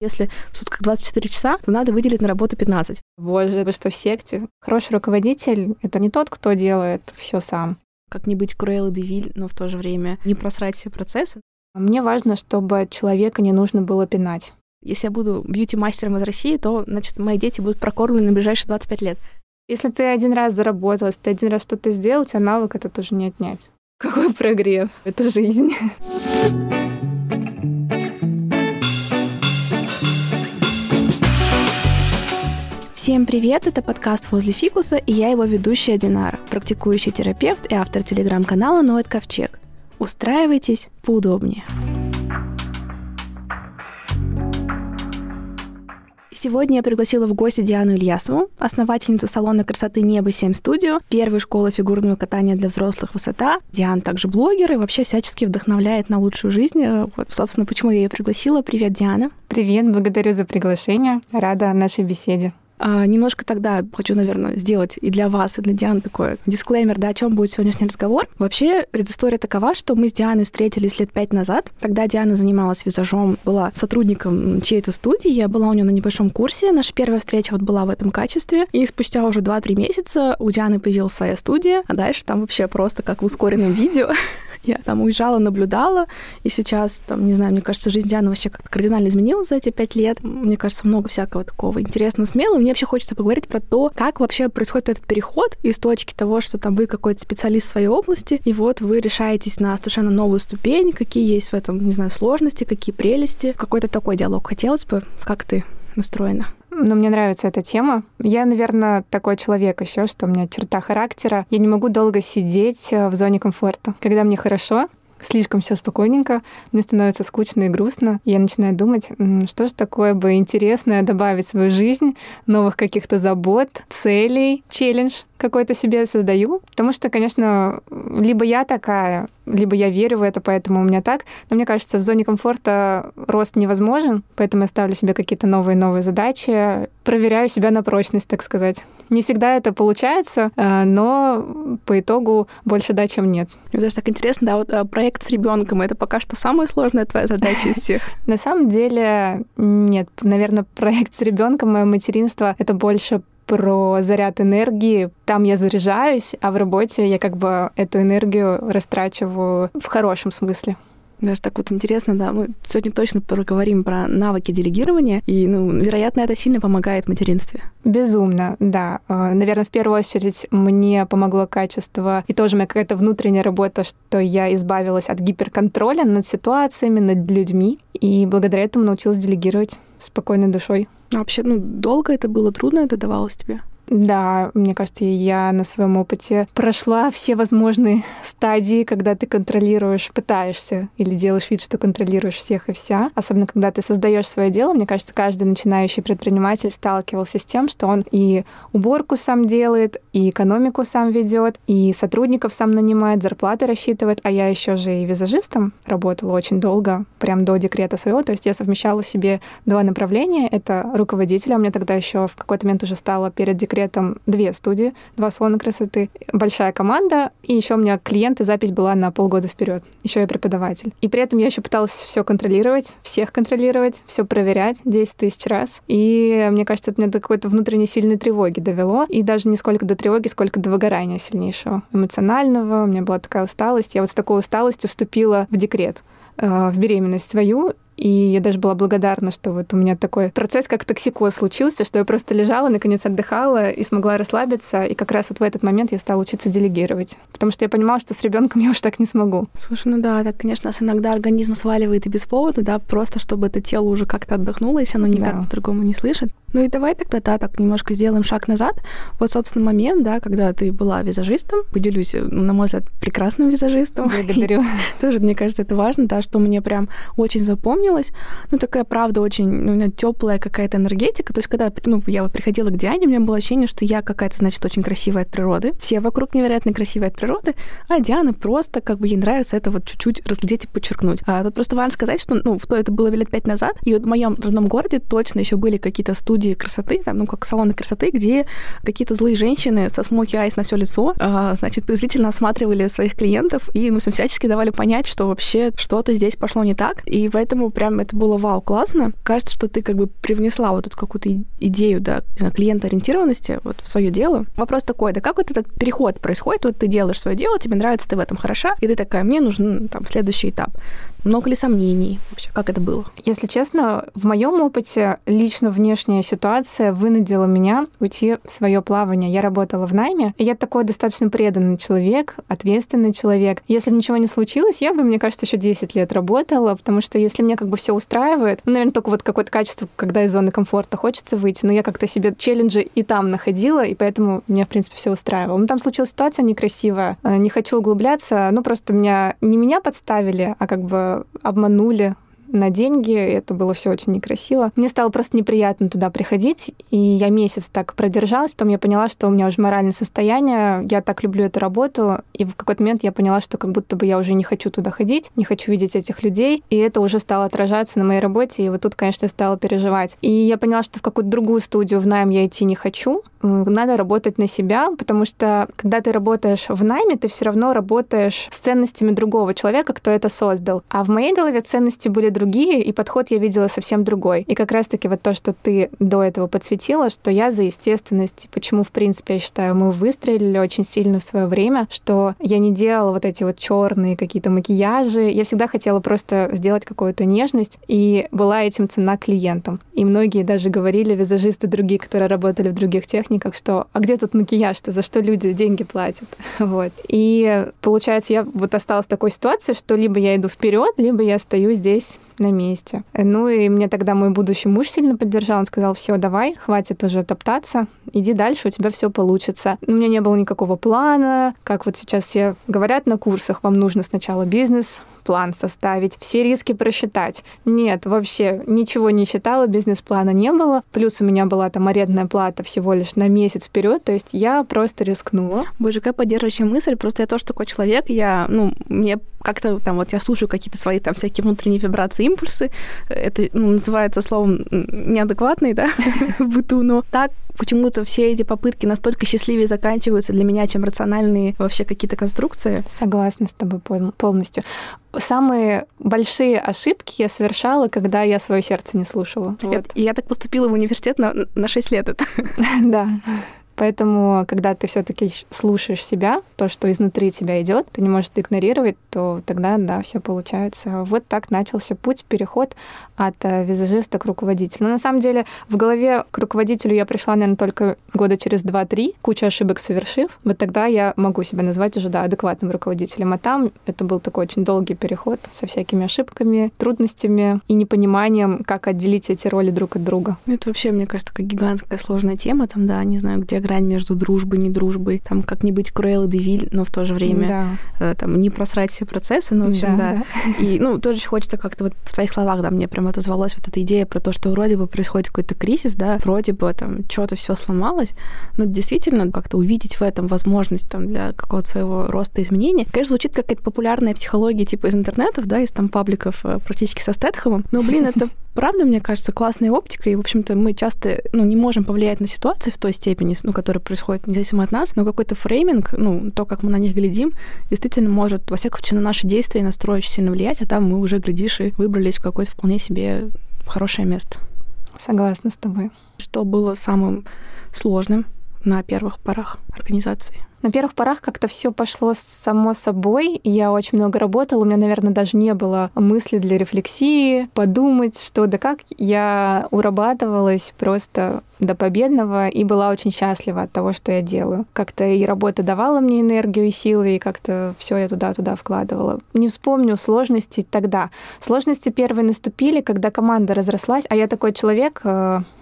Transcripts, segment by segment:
Если в сутках 24 часа, то надо выделить на работу 15. Боже, вы что в секте? Хороший руководитель — это не тот, кто делает все сам. Как не быть Круэллой Девиль, но в то же время не просрать все процессы. Мне важно, чтобы человека не нужно было пинать. Если я буду бьюти-мастером из России, то, значит, мои дети будут прокормлены на ближайшие 25 лет. Если ты один раз заработал, если ты один раз что-то сделал, у тебя навык это тоже не отнять. Какой прогрев? Это жизнь. Всем привет, это подкаст «Возле фикуса» и я его ведущая Динара, практикующий терапевт и автор телеграм-канала «Ноет Ковчег». Устраивайтесь поудобнее. Сегодня я пригласила в гости Диану Ильясову, основательницу салона красоты «Небо 7 Студио», первой школы фигурного катания для взрослых «Высота». Диана также блогер и вообще всячески вдохновляет на лучшую жизнь. Вот, собственно, почему я ее пригласила. Привет, Диана. Привет, благодарю за приглашение. Рада нашей беседе. А, немножко тогда хочу, наверное, сделать и для вас, и для Дианы такой дисклеймер, да, о чем будет сегодняшний разговор. Вообще, предыстория такова, что мы с Дианой встретились лет пять назад. Тогда Диана занималась визажом, была сотрудником чьей-то студии, я была у нее на небольшом курсе. Наша первая встреча вот была в этом качестве. И спустя уже 2-3 месяца у Дианы появилась своя студия, а дальше там вообще просто как в ускоренном видео Я там уезжала, наблюдала, и сейчас, там, не знаю, мне кажется, жизнь Дианы вообще как-то кардинально изменилась за эти пять лет. Мне кажется, много всякого такого интересного, смелого. Мне вообще хочется поговорить про то, как вообще происходит этот переход из точки того, что там вы какой-то специалист в своей области, и вот вы решаетесь на совершенно новую ступень, какие есть в этом, не знаю, сложности, какие прелести. Какой-то такой диалог хотелось бы. Как ты настроена? Но мне нравится эта тема. Я, наверное, такой человек еще, что у меня черта характера. Я не могу долго сидеть э, в зоне комфорта. Когда мне хорошо, слишком все спокойненько, мне становится скучно и грустно. И я начинаю думать, что же такое бы интересное добавить в свою жизнь, новых каких-то забот, целей, челлендж какой-то себе создаю. Потому что, конечно, либо я такая, либо я верю в это, поэтому у меня так. Но мне кажется, в зоне комфорта рост невозможен, поэтому я ставлю себе какие-то новые-новые задачи, проверяю себя на прочность, так сказать. Не всегда это получается, э, но по итогу больше да, чем нет. Мне даже так интересно, да, вот э, проект с ребенком это пока что самая сложная твоя задача из всех. На самом деле, нет, наверное, проект с ребенком, мое материнство это больше про заряд энергии. Там я заряжаюсь, а в работе я как бы эту энергию растрачиваю в хорошем смысле. Даже так вот интересно, да, мы сегодня точно поговорим про навыки делегирования, и, ну, вероятно, это сильно помогает в материнстве. Безумно, да. А, Наверное, в первую очередь мне помогло качество, и тоже моя какая-то внутренняя работа, что я избавилась от гиперконтроля над ситуациями, над людьми, и благодаря этому научилась делегировать спокойной душой. А вообще, ну, долго это было, трудно это давалось тебе? Да, мне кажется, я на своем опыте прошла все возможные стадии, когда ты контролируешь, пытаешься или делаешь вид, что контролируешь всех и вся. Особенно, когда ты создаешь свое дело, мне кажется, каждый начинающий предприниматель сталкивался с тем, что он и уборку сам делает, и экономику сам ведет, и сотрудников сам нанимает, зарплаты рассчитывает. А я еще же и визажистом работала очень долго, прям до декрета своего. То есть я совмещала себе два направления. Это руководителя. У меня тогда еще в какой-то момент уже стало перед декретом при этом две студии, два салона красоты, большая команда, и еще у меня клиенты, запись была на полгода вперед. Еще я преподаватель. И при этом я еще пыталась все контролировать, всех контролировать, все проверять 10 тысяч раз. И мне кажется, это меня до какой-то внутренней сильной тревоги довело. И даже не сколько до тревоги, сколько до выгорания сильнейшего. Эмоционального. У меня была такая усталость. Я вот с такой усталостью вступила в декрет э, в беременность свою, и я даже была благодарна, что вот у меня такой процесс, как токсикоз случился, что я просто лежала, наконец отдыхала и смогла расслабиться. И как раз вот в этот момент я стала учиться делегировать. Потому что я понимала, что с ребенком я уж так не смогу. Слушай, ну да, так, конечно, нас иногда организм сваливает и без повода, да, просто чтобы это тело уже как-то отдохнуло, если оно никак да. по-другому не слышит. Ну и давай тогда, да, так немножко сделаем шаг назад. Вот, собственно, момент, да, когда ты была визажистом, поделюсь, ну, на мой взгляд, прекрасным визажистом. Благодарю. Тоже, мне кажется, это важно, да, что мне прям очень запомнилось. Ну, такая, правда, очень ну, теплая какая-то энергетика. То есть, когда ну, я вот приходила к Диане, у меня было ощущение, что я какая-то, значит, очень красивая от природы. Все вокруг невероятно красивые от природы, а Диана просто, как бы, ей нравится это вот чуть-чуть разглядеть и подчеркнуть. А тут просто важно сказать, что, ну, в то это было лет пять назад, и вот в моем родном городе точно еще были какие-то студии красоты, там, ну, как салоны красоты, где какие-то злые женщины со смоки айс на все лицо, а, значит, презрительно осматривали своих клиентов и, ну, всячески давали понять, что вообще что-то здесь пошло не так. И поэтому прям это было вау, классно. Кажется, что ты как бы привнесла вот эту какую-то идею, да, клиентоориентированности вот в свое дело. Вопрос такой, да как вот этот переход происходит? Вот ты делаешь свое дело, тебе нравится, ты в этом хороша, и ты такая, мне нужен там следующий этап. Много ли сомнений вообще? Как это было? Если честно, в моем опыте лично внешняя ситуация вынудила меня уйти в свое плавание. Я работала в найме, и я такой достаточно преданный человек, ответственный человек. Если бы ничего не случилось, я бы, мне кажется, еще 10 лет работала, потому что если мне как бы все устраивает, ну, наверное, только вот какое-то качество, когда из зоны комфорта хочется выйти, но я как-то себе челленджи и там находила, и поэтому меня, в принципе, все устраивало. Но там случилась ситуация некрасивая, э, не хочу углубляться, ну, просто меня не меня подставили, а как бы обманули на деньги, это было все очень некрасиво. Мне стало просто неприятно туда приходить, и я месяц так продержалась, потом я поняла, что у меня уже моральное состояние, я так люблю эту работу, и в какой-то момент я поняла, что как будто бы я уже не хочу туда ходить, не хочу видеть этих людей, и это уже стало отражаться на моей работе, и вот тут, конечно, я стала переживать. И я поняла, что в какую-то другую студию в найм я идти не хочу, э, надо работать на себя, потому что когда ты работаешь в найме, ты все равно работаешь с ценностями другого человека, кто это создал. А в моей голове ценности были другие, и подход я видела совсем другой. И как раз-таки вот то, что ты до этого подсветила, что я за естественность, почему, в принципе, я считаю, мы выстрелили очень сильно в свое время, что я не делала вот эти вот черные какие-то макияжи. Я всегда хотела просто сделать какую-то нежность, и была этим цена клиентам. И многие даже говорили, визажисты другие, которые работали в других техниках, что «а где тут макияж-то? За что люди деньги платят?» Вот. И получается, я вот осталась в такой ситуации, что либо я иду вперед, либо я стою здесь на месте. Ну и мне тогда мой будущий муж сильно поддержал. Он сказал, все, давай, хватит уже топтаться, иди дальше, у тебя все получится. У меня не было никакого плана, как вот сейчас все говорят на курсах, вам нужно сначала бизнес, план составить, все риски просчитать. Нет, вообще ничего не считала, бизнес-плана не было. Плюс у меня была там арендная плата всего лишь на месяц вперед, то есть я просто рискнула. Боже, какая поддерживающая мысль. Просто я тоже такой человек, я, ну, мне как-то там вот я слушаю какие-то свои там всякие внутренние вибрации, импульсы. Это ну, называется словом неадекватный, да, в быту, но так почему-то все эти попытки настолько счастливее заканчиваются для меня, чем рациональные вообще какие-то конструкции. Согласна с тобой полностью. Самые большие ошибки я совершала, когда я свое сердце не слушала. Вот. И я так поступила в университет на, на 6 лет. Это. Да. Поэтому, когда ты все-таки слушаешь себя, то, что изнутри тебя идет, ты не можешь это игнорировать, то тогда, да, все получается. Вот так начался путь, переход от э, визажиста к руководителю. Но на самом деле в голове к руководителю я пришла, наверное, только года через 2-3, кучу ошибок совершив. Вот тогда я могу себя назвать уже, да, адекватным руководителем. А там это был такой очень долгий переход со всякими ошибками, трудностями и непониманием, как отделить эти роли друг от друга. Это вообще, мне кажется, такая гигантская сложная тема. Там, да, не знаю, где грань между дружбой, не дружбой, там как не быть Круэлл и Девиль, но в то же время да. э, там не просрать все процессы, ну, в общем, да. да. да. И, ну, тоже хочется как-то вот в твоих словах, да, мне прям отозвалась вот эта идея про то, что вроде бы происходит какой-то кризис, да, вроде бы там что-то все сломалось, но действительно как-то увидеть в этом возможность там для какого-то своего роста изменения. Конечно, звучит как какая-то популярная психология типа из интернетов, да, из там пабликов э, практически со Стэтхэмом, но, блин, это правда, мне кажется, классная оптика, и, в общем-то, мы часто ну, не можем повлиять на ситуации в той степени, ну, которая происходит независимо от нас, но какой-то фрейминг, ну, то, как мы на них глядим, действительно может, во всяком случае, на наши действия и настрой очень сильно влиять, а там мы уже, глядишь, и выбрались в какое-то вполне себе хорошее место. Согласна с тобой. Что было самым сложным на первых порах организации? На первых порах как-то все пошло само собой. Я очень много работала. У меня, наверное, даже не было мысли для рефлексии, подумать, что да как. Я урабатывалась просто до победного и была очень счастлива от того, что я делаю. Как-то и работа давала мне энергию и силы, и как-то все я туда-туда вкладывала. Не вспомню сложности тогда. Сложности первые наступили, когда команда разрослась, а я такой человек,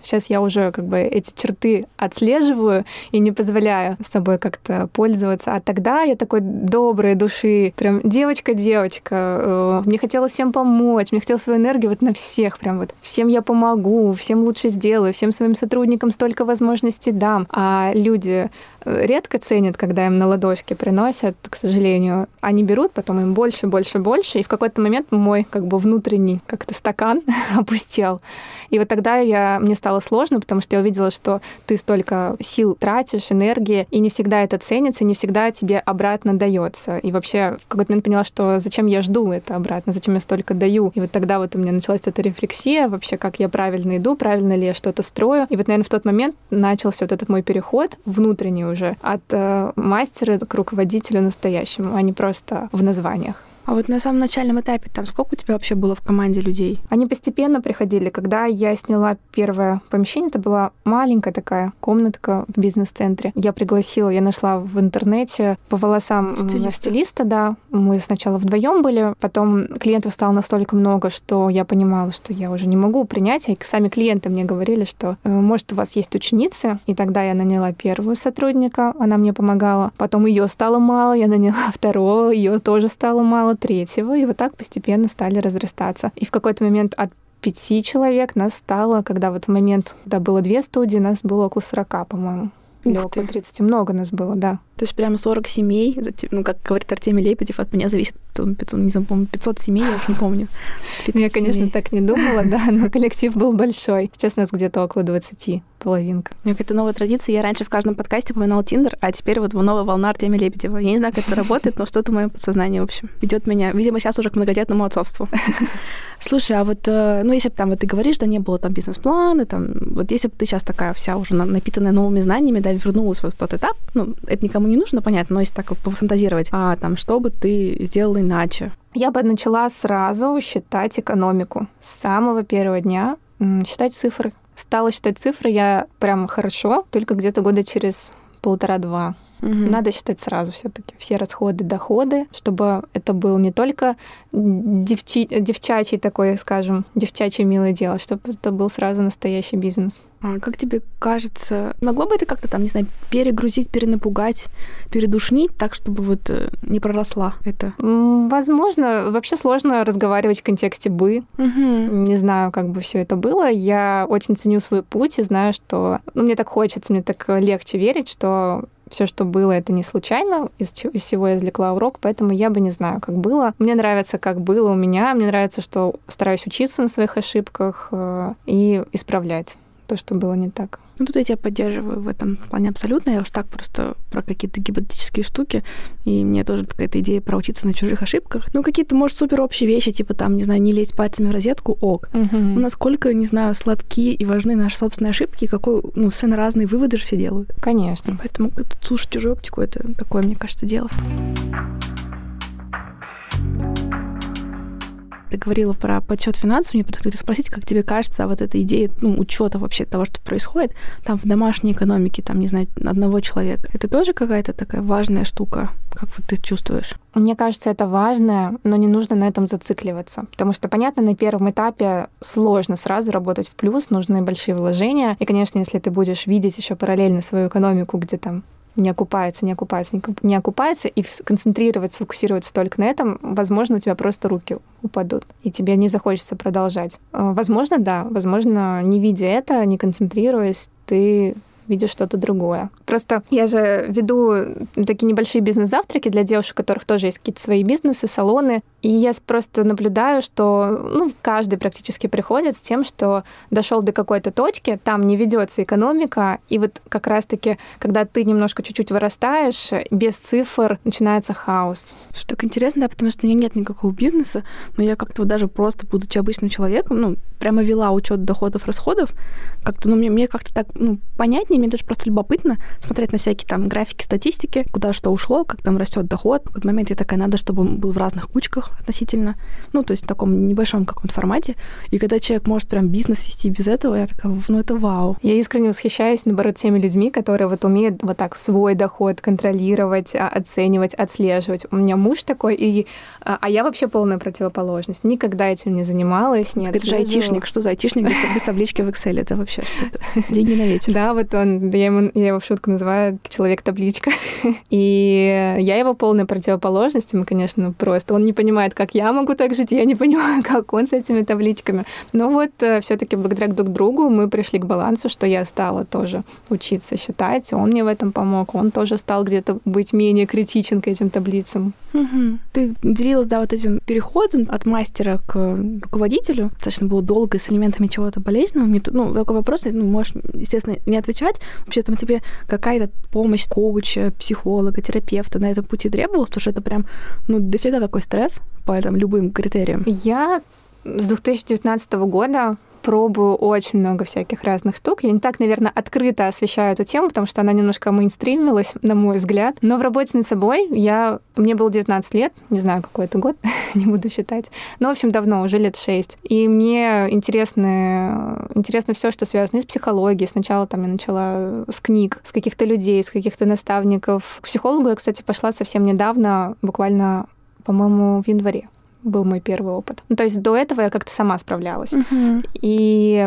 сейчас э, я уже как бы эти черты отслеживаю и не позволяю с собой как-то пользоваться. А тогда я такой доброй души, прям девочка-девочка. Э, мне хотелось всем помочь, мне хотелось свою энергию вот на всех, прям вот всем я помогу, всем лучше сделаю, всем своим сотрудникам сотрудникам столько возможностей дам, а люди редко ценят, когда им на ладошке приносят, к сожалению. Они берут, потом им больше, больше, больше, и в какой-то момент мой как бы внутренний как-то стакан опустел. И вот тогда я, мне стало сложно, потому что я увидела, что ты столько сил тратишь, энергии, и не всегда это ценится, не всегда тебе обратно дается. И вообще в какой-то момент поняла, что зачем я жду это обратно, зачем я столько даю. И вот тогда вот у меня началась эта рефлексия вообще, как я правильно иду, правильно ли я что-то строю. И вот, наверное, в тот момент начался вот этот мой переход внутренний уже от э, мастера к руководителю настоящему, а не просто в названиях. А вот на самом начальном этапе там сколько у тебя вообще было в команде людей? Они постепенно приходили. Когда я сняла первое помещение, это была маленькая такая комнатка в бизнес-центре. Я пригласила, я нашла в интернете по волосам стилиста, стилиста да. Мы сначала вдвоем были, потом клиентов стало настолько много, что я понимала, что я уже не могу принять. И сами клиенты мне говорили, что «Э, может у вас есть ученицы, и тогда я наняла первую сотрудника, она мне помогала. Потом ее стало мало, я наняла второго, ее тоже стало мало третьего, и вот так постепенно стали разрастаться. И в какой-то момент от пяти человек нас стало, когда вот в момент, когда было две студии, нас было около 40, по-моему. Или около 30. Много нас было, да. То есть прямо 40 семей, ну, как говорит Артемий Лебедев, от меня зависит, 500, не знаю, по-моему, 500 семей, я уж не помню. Ну, я, конечно, семей. так не думала, да, но коллектив был большой. Сейчас нас где-то около 20, половинка. У меня какая-то новая традиция. Я раньше в каждом подкасте упоминала Тиндер, а теперь вот новая волна Артемия Лебедева. Я не знаю, как это работает, но что-то мое подсознание, в общем, ведет меня, видимо, сейчас уже к многодетному отцовству. Слушай, а вот, э, ну, если бы там, вот ты говоришь, да, не было там бизнес-плана, там, вот если бы ты сейчас такая вся уже напитанная новыми знаниями, да, вернулась в тот этап, ну, это никому не нужно, понятно, но если так пофантазировать, а там, что бы ты сделала иначе? Я бы начала сразу считать экономику. С самого первого дня считать цифры. Стала считать цифры я прям хорошо, только где-то года через полтора-два. Угу. Надо считать сразу все-таки все расходы, доходы, чтобы это был не только девчи, девчачий такой, скажем, девчачье милое дело, чтобы это был сразу настоящий бизнес. А как тебе кажется, могло бы это как-то там, не знаю, перегрузить, перенапугать, передушнить так, чтобы вот э, не проросла это? Возможно. Вообще сложно разговаривать в контексте бы. Угу. Не знаю, как бы все это было. Я очень ценю свой путь и знаю, что ну, мне так хочется, мне так легче верить, что все, что было, это не случайно, из, из всего я извлекла урок, поэтому я бы не знаю, как было. Мне нравится, как было у меня, мне нравится, что стараюсь учиться на своих ошибках э, и исправлять то, что было не так. Ну, тут я тебя поддерживаю в этом плане абсолютно. Я уж так просто про какие-то гипотетические штуки, и мне тоже какая-то идея про учиться на чужих ошибках. Ну, какие-то, может, супер общие вещи, типа там, не знаю, не лезть пальцами в розетку, ок. Угу. Ну, насколько, не знаю, сладкие и важны наши собственные ошибки, какой, ну, совершенно разные выводы же все делают. Конечно. Поэтому слушать чужую оптику — это такое, мне кажется, дело. Ты говорила про подсчет финансов, мне хотели спросить, как тебе кажется, а вот эта идея ну, учета вообще того, что происходит, там в домашней экономике, там, не знаю, одного человека, это тоже какая-то такая важная штука, как вот ты чувствуешь? Мне кажется, это важно, но не нужно на этом зацикливаться. Потому что, понятно, на первом этапе сложно сразу работать в плюс, нужны большие вложения. И, конечно, если ты будешь видеть еще параллельно свою экономику, где там не окупается, не окупается, не окупается, и концентрироваться, фокусироваться только на этом, возможно, у тебя просто руки упадут, и тебе не захочется продолжать. А, возможно, да, возможно, не видя это, не концентрируясь, ты видишь что-то другое. Просто я же веду такие небольшие бизнес-завтраки для девушек, у которых тоже есть какие-то свои бизнесы, салоны. И я просто наблюдаю, что ну, каждый практически приходит с тем, что дошел до какой-то точки, там не ведется экономика, и вот как раз-таки, когда ты немножко чуть-чуть вырастаешь, без цифр начинается хаос. Что так интересно, да, потому что у меня нет никакого бизнеса, но я как-то вот даже просто, будучи обычным человеком, ну, прямо вела учет доходов, расходов, как-то, ну, мне, мне как-то так, ну, понятнее, мне даже просто любопытно смотреть на всякие там графики, статистики, куда что ушло, как там растет доход. В какой-то момент я такая, надо, чтобы он был в разных кучках относительно, ну, то есть в таком небольшом каком-то формате. И когда человек может прям бизнес вести без этого, я такая, ну, это вау. Я искренне восхищаюсь, наоборот, теми людьми, которые вот умеют вот так свой доход контролировать, а, оценивать, отслеживать. У меня муж такой, и, а, а я вообще полная противоположность. Никогда этим не занималась, не Это же айтишник. Что за айтишник без таблички в Excel? Это вообще что-то. Деньги на ветер. Да, вот он, я, ему, я его в шутку называю человек-табличка. И я его полная противоположность, ему, конечно, просто. Он не понимает, понимает, как я могу так жить, я не понимаю, как он с этими табличками. Но вот э, все таки благодаря друг другу мы пришли к балансу, что я стала тоже учиться считать, он мне в этом помог, он тоже стал где-то быть менее критичен к этим таблицам. Угу. Ты делилась, да, вот этим переходом от мастера к руководителю. Достаточно было долго с элементами чего-то болезненного. Ну, такой вопрос, ну, можешь, естественно, не отвечать. Вообще там тебе какая-то помощь коуча, психолога, терапевта на этом пути требовалась, потому что это прям, ну, дофига какой стресс по там, любым критериям. Я с 2019 года пробую очень много всяких разных штук. Я не так, наверное, открыто освещаю эту тему, потому что она немножко мейнстримилась, на мой взгляд. Но в работе над собой я... Мне было 19 лет, не знаю, какой это год, не буду считать. Но, в общем, давно, уже лет 6. И мне интересно, интересно все, что связано с психологией. Сначала там я начала с книг, с каких-то людей, с каких-то наставников. К психологу я, кстати, пошла совсем недавно, буквально, по-моему, в январе был мой первый опыт. Ну, то есть до этого я как-то сама справлялась. Uh-huh. И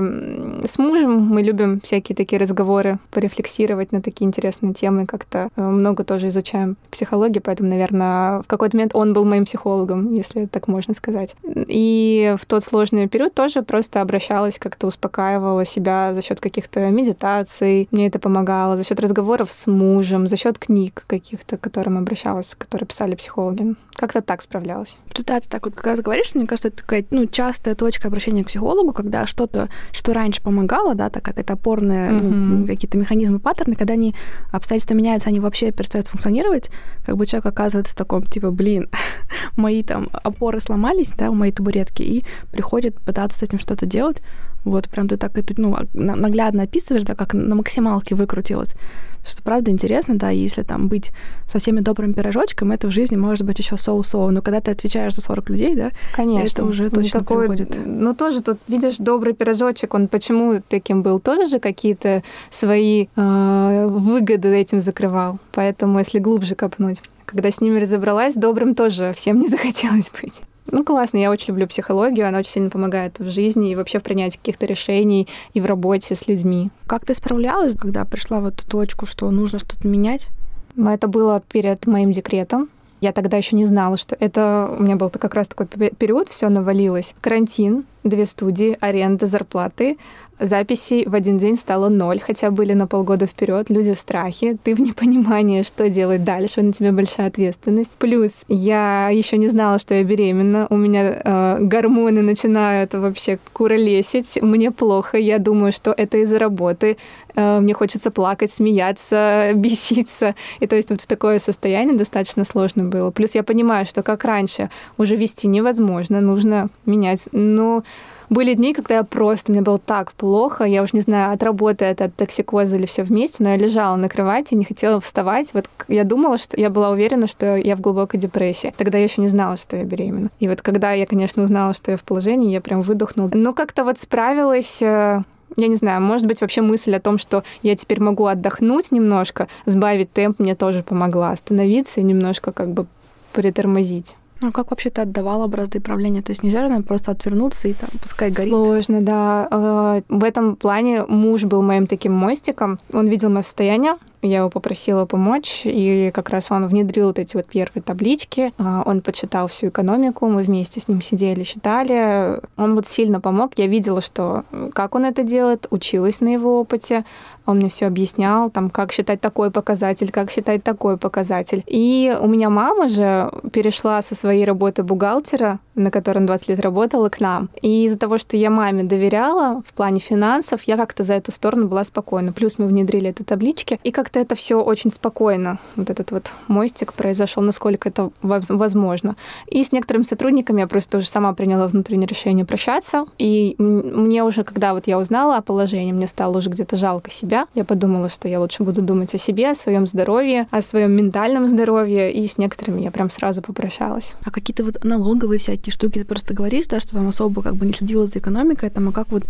с мужем мы любим всякие такие разговоры, порефлексировать на такие интересные темы, как-то э, много тоже изучаем психологии, поэтому, наверное, в какой-то момент он был моим психологом, если так можно сказать. И в тот сложный период тоже просто обращалась, как-то успокаивала себя за счет каких-то медитаций, мне это помогало, за счет разговоров с мужем, за счет книг каких-то, к которым обращалась, которые писали психологи. Как-то так справлялась. Да, ты так вот как раз говоришь, мне кажется, это такая ну, частая точка обращения к психологу, когда что-то, что раньше помогало, да, так как это опорные mm-hmm. ну, какие-то механизмы, паттерны, когда они обстоятельства меняются, они вообще перестают функционировать, как бы человек оказывается в таком, типа, блин, мои там опоры сломались, да, у моей табуретки, и приходит пытаться с этим что-то делать. Вот, прям ты так это, ну, наглядно описываешь, да, как на максималке выкрутилось. Что правда интересно, да, если там быть со всеми добрым пирожочком, это в жизни может быть еще соу-соу. Но когда ты отвечаешь за 40 людей, да, Конечно. это уже точно Никакой... приходит. Ну, тоже тут, видишь, добрый пирожочек, он почему таким был? Тоже же какие-то свои э, выгоды этим закрывал. Поэтому, если глубже копнуть, когда с ними разобралась, добрым тоже всем не захотелось быть. Ну, классно, я очень люблю психологию, она очень сильно помогает в жизни и вообще в принятии каких-то решений и в работе с людьми. Как ты справлялась, когда пришла в эту точку, что нужно что-то менять? Это было перед моим декретом. Я тогда еще не знала, что это у меня был как раз такой период, все навалилось. Карантин, две студии, аренда, зарплаты, записей в один день стало ноль, хотя были на полгода вперед, люди в страхе, ты в непонимании, что делать дальше, на тебе большая ответственность. Плюс я еще не знала, что я беременна, у меня э, гормоны начинают вообще куролесить, мне плохо, я думаю, что это из-за работы, э, мне хочется плакать, смеяться, беситься, и то есть вот в такое состояние достаточно сложно было. Плюс я понимаю, что как раньше уже вести невозможно, нужно менять, но были дни, когда я просто, мне было так плохо, я уж не знаю, от работы это от токсикоза или все вместе, но я лежала на кровати, не хотела вставать. Вот я думала, что я была уверена, что я в глубокой депрессии. Тогда я еще не знала, что я беременна. И вот когда я, конечно, узнала, что я в положении, я прям выдохнула. Но как-то вот справилась э, я не знаю, может быть, вообще мысль о том, что я теперь могу отдохнуть немножко, сбавить темп, мне тоже помогла остановиться и немножко как бы притормозить. Ну, а как вообще ты отдавала бразды правления? То есть нельзя же просто отвернуться и там пускай горит? Сложно, да. Э, в этом плане муж был моим таким мостиком. Он видел мое состояние, я его попросила помочь, и как раз он внедрил вот эти вот первые таблички. А, он подсчитал всю экономику, мы вместе с ним сидели, считали. Он вот сильно помог. Я видела, что как он это делает, училась на его опыте. Он мне все объяснял, там, как считать такой показатель, как считать такой показатель. И у меня мама же перешла со своей работы бухгалтера, на которой он 20 лет работала, к нам. И из-за того, что я маме доверяла в плане финансов, я как-то за эту сторону была спокойна. Плюс мы внедрили эти таблички. И как как-то это все очень спокойно, вот этот вот мостик произошел, насколько это возможно. И с некоторыми сотрудниками я просто уже сама приняла внутреннее решение прощаться. И мне уже, когда вот я узнала о положении, мне стало уже где-то жалко себя. Я подумала, что я лучше буду думать о себе, о своем здоровье, о своем ментальном здоровье. И с некоторыми я прям сразу попрощалась. А какие-то вот налоговые всякие штуки ты просто говоришь, да, что там особо как бы не следила за экономикой, там, а как вот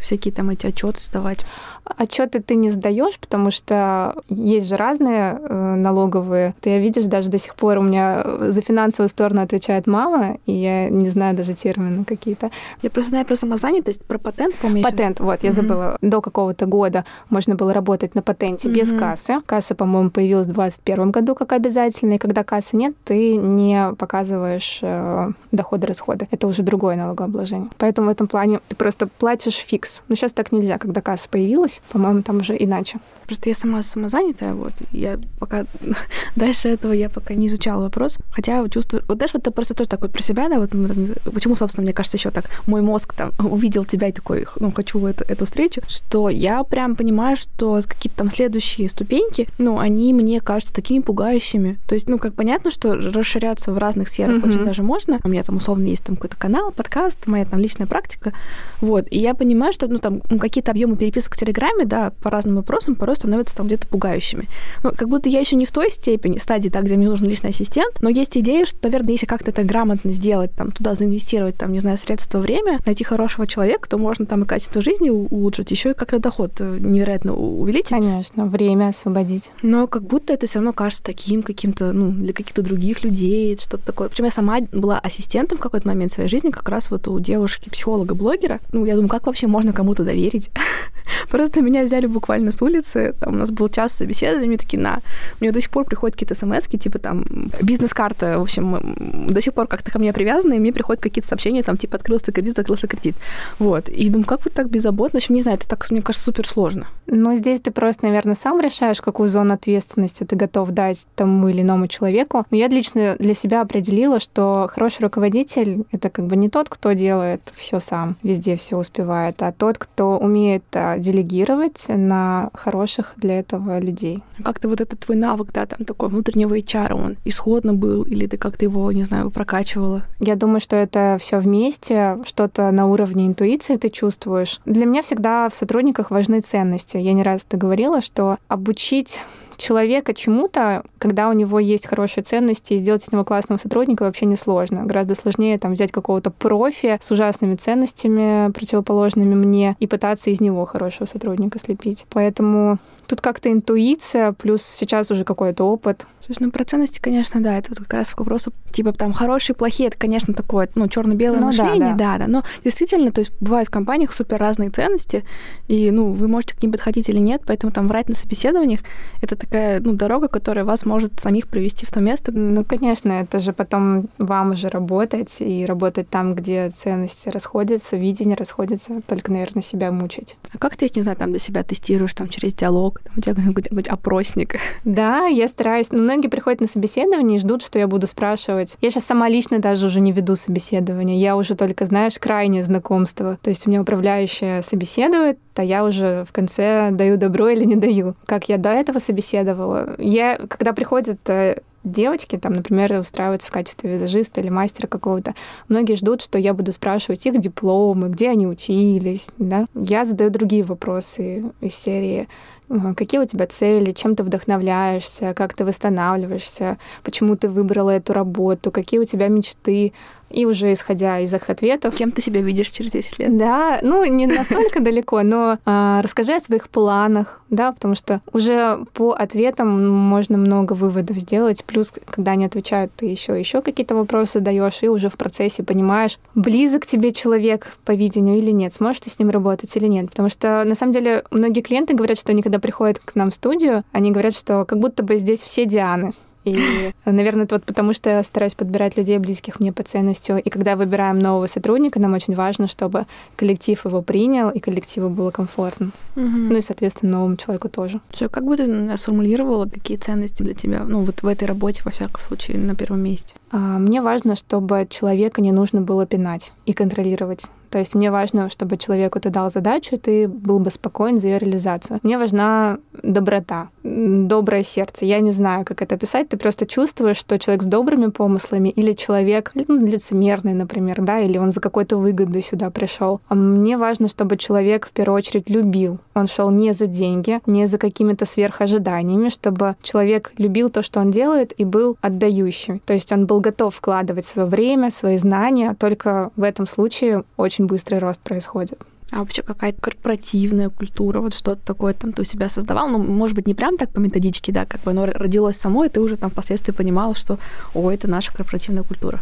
всякие там эти отчеты сдавать? Отчеты ты не сдаешь, потому что есть же разные э, налоговые. Ты видишь, даже до сих пор у меня за финансовую сторону отвечает мама, и я не знаю даже термины какие-то. Я просто знаю про самозанятость, про патент, помню. Патент, вот, я забыла. До какого-то года можно было работать на патенте без кассы. Касса, по-моему, появилась в 2021 году как обязательно, и когда кассы нет, ты не показываешь э, доходы-расходы. Это уже другое налогообложение. Поэтому в этом плане ты просто платишь фикс. Но сейчас так нельзя. Когда касса появилась, по-моему, там уже иначе. Просто я сама самозанятая, вот. Я пока... Дальше этого я пока не изучала вопрос. Хотя чувствую... Вот даже вот это просто тоже такой про себя, да, вот почему, собственно, мне кажется, еще так мой мозг там увидел тебя и такой, ну, хочу эту, эту встречу, что я прям понимаю, что какие-то там следующие ступеньки, ну, они мне кажутся такими пугающими. То есть, ну, как понятно, что расширяться в разных сферах mm-hmm. очень даже можно. У меня там условно есть там какой-то канал, подкаст, моя там личная практика. Вот. И я понимаю, что, ну, там ну, какие-то объемы переписок в Телеграме, да, по разным вопросам порой становятся там где-то пугающими. Ну, как будто я еще не в той степени, стадии, так, где мне нужен личный ассистент, но есть идея, что, наверное, если как-то это грамотно сделать, там, туда заинвестировать, там, не знаю, средства, время, найти хорошего человека, то можно там и качество жизни улучшить, еще и как-то доход э, невероятно увеличить. Конечно, время освободить. Но как будто это все равно кажется таким каким-то, ну, для каких-то других людей, что-то такое. Причем я сама была ассистентом в какой-то момент своей жизни, как раз вот у девушки-психолога-блогера. Ну, я думаю, как вообще можно кому-то доверить? Просто меня взяли буквально с улицы, там у нас был час собеседования, такие, на. Мне до сих пор приходят какие-то смс типа там бизнес-карта, в общем, до сих пор как-то ко мне привязаны, и мне приходят какие-то сообщения, там, типа, открылся кредит, закрылся кредит. Вот. И думаю, как вот так беззаботно? В общем, не знаю, это так, мне кажется, супер сложно. Ну, здесь ты просто, наверное, сам решаешь, какую зону ответственности ты готов дать тому или иному человеку. Но я лично для себя определила, что хороший руководитель — это как бы не тот, кто делает все сам, везде все успевает, а тот, кто умеет а, делегировать на хороших для этого людей. Как-то вот этот твой навык, да, там такой внутреннего HR, он исходно был, или ты как-то его, не знаю, прокачивала? Я думаю, что это все вместе, что-то на уровне интуиции ты чувствуешь. Для меня всегда в сотрудниках важны ценности. Я не раз это говорила, что обучить человека чему-то, когда у него есть хорошие ценности, сделать из него классного сотрудника вообще не сложно. Гораздо сложнее там взять какого-то профи с ужасными ценностями, противоположными мне, и пытаться из него хорошего сотрудника слепить. Поэтому тут как-то интуиция, плюс сейчас уже какой-то опыт. Слушай, ну про ценности, конечно, да, это вот как раз к вопросу, типа там хорошие, плохие, это, конечно, такое, ну, черно-белое ну, мышление, да, да. да, да. Но действительно, то есть бывают в компаниях супер разные ценности, и, ну, вы можете к ним подходить или нет, поэтому там врать на собеседованиях это такая, ну, дорога, которая вас может самих привести в то место. Ну, конечно, это же потом вам уже работать и работать там, где ценности расходятся, видение расходятся, только, наверное, себя мучить. А как ты их, не знаю, там для себя тестируешь, там, через диалог, у тебя какой-нибудь опросник? Да, я стараюсь, ну, многие приходят на собеседование и ждут, что я буду спрашивать. Я сейчас сама лично даже уже не веду собеседование. Я уже только, знаешь, крайнее знакомство. То есть у меня управляющая собеседует, а я уже в конце даю добро или не даю. Как я до этого собеседовала. Я, когда приходят э, девочки, там, например, устраиваются в качестве визажиста или мастера какого-то, многие ждут, что я буду спрашивать их дипломы, где они учились, да. Я задаю другие вопросы из серии Какие у тебя цели, чем ты вдохновляешься, как ты восстанавливаешься, почему ты выбрала эту работу, какие у тебя мечты, и уже исходя из их ответов... Кем ты себя видишь через 10 лет? Да, ну не настолько далеко, но а, расскажи о своих планах, да, потому что уже по ответам можно много выводов сделать. Плюс, когда они отвечают, ты еще еще какие-то вопросы даешь, и уже в процессе понимаешь, близок тебе человек по видению или нет, сможешь ты с ним работать или нет. Потому что на самом деле многие клиенты говорят, что они когда приходят к нам в студию, они говорят, что как будто бы здесь все Дианы. И, наверное, это вот потому, что я стараюсь подбирать людей, близких мне по ценностью. И когда выбираем нового сотрудника, нам очень важно, чтобы коллектив его принял, и коллективу было комфортно. Угу. Ну и, соответственно, новому человеку тоже. Все, как бы ты сформулировала, какие ценности для тебя, ну, вот в этой работе, во всяком случае, на первом месте? А, мне важно, чтобы человека не нужно было пинать и контролировать. То есть мне важно, чтобы человеку ты дал задачу, и ты был бы спокоен за ее реализацию. Мне важна доброта, доброе сердце. Я не знаю, как это описать. Ты просто чувствуешь, что человек с добрыми помыслами или человек ну, лицемерный, например, да, или он за какой-то выгодой сюда пришел. А мне важно, чтобы человек в первую очередь любил. Он шел не за деньги, не за какими-то сверхожиданиями, чтобы человек любил то, что он делает, и был отдающим. То есть он был готов вкладывать свое время, свои знания. Только в этом случае очень очень быстрый рост происходит. А вообще какая-то корпоративная культура, вот что-то такое там ты у себя создавал? Ну, может быть, не прям так по методичке, да, как бы оно родилось само, и ты уже там впоследствии понимал, что, о, это наша корпоративная культура.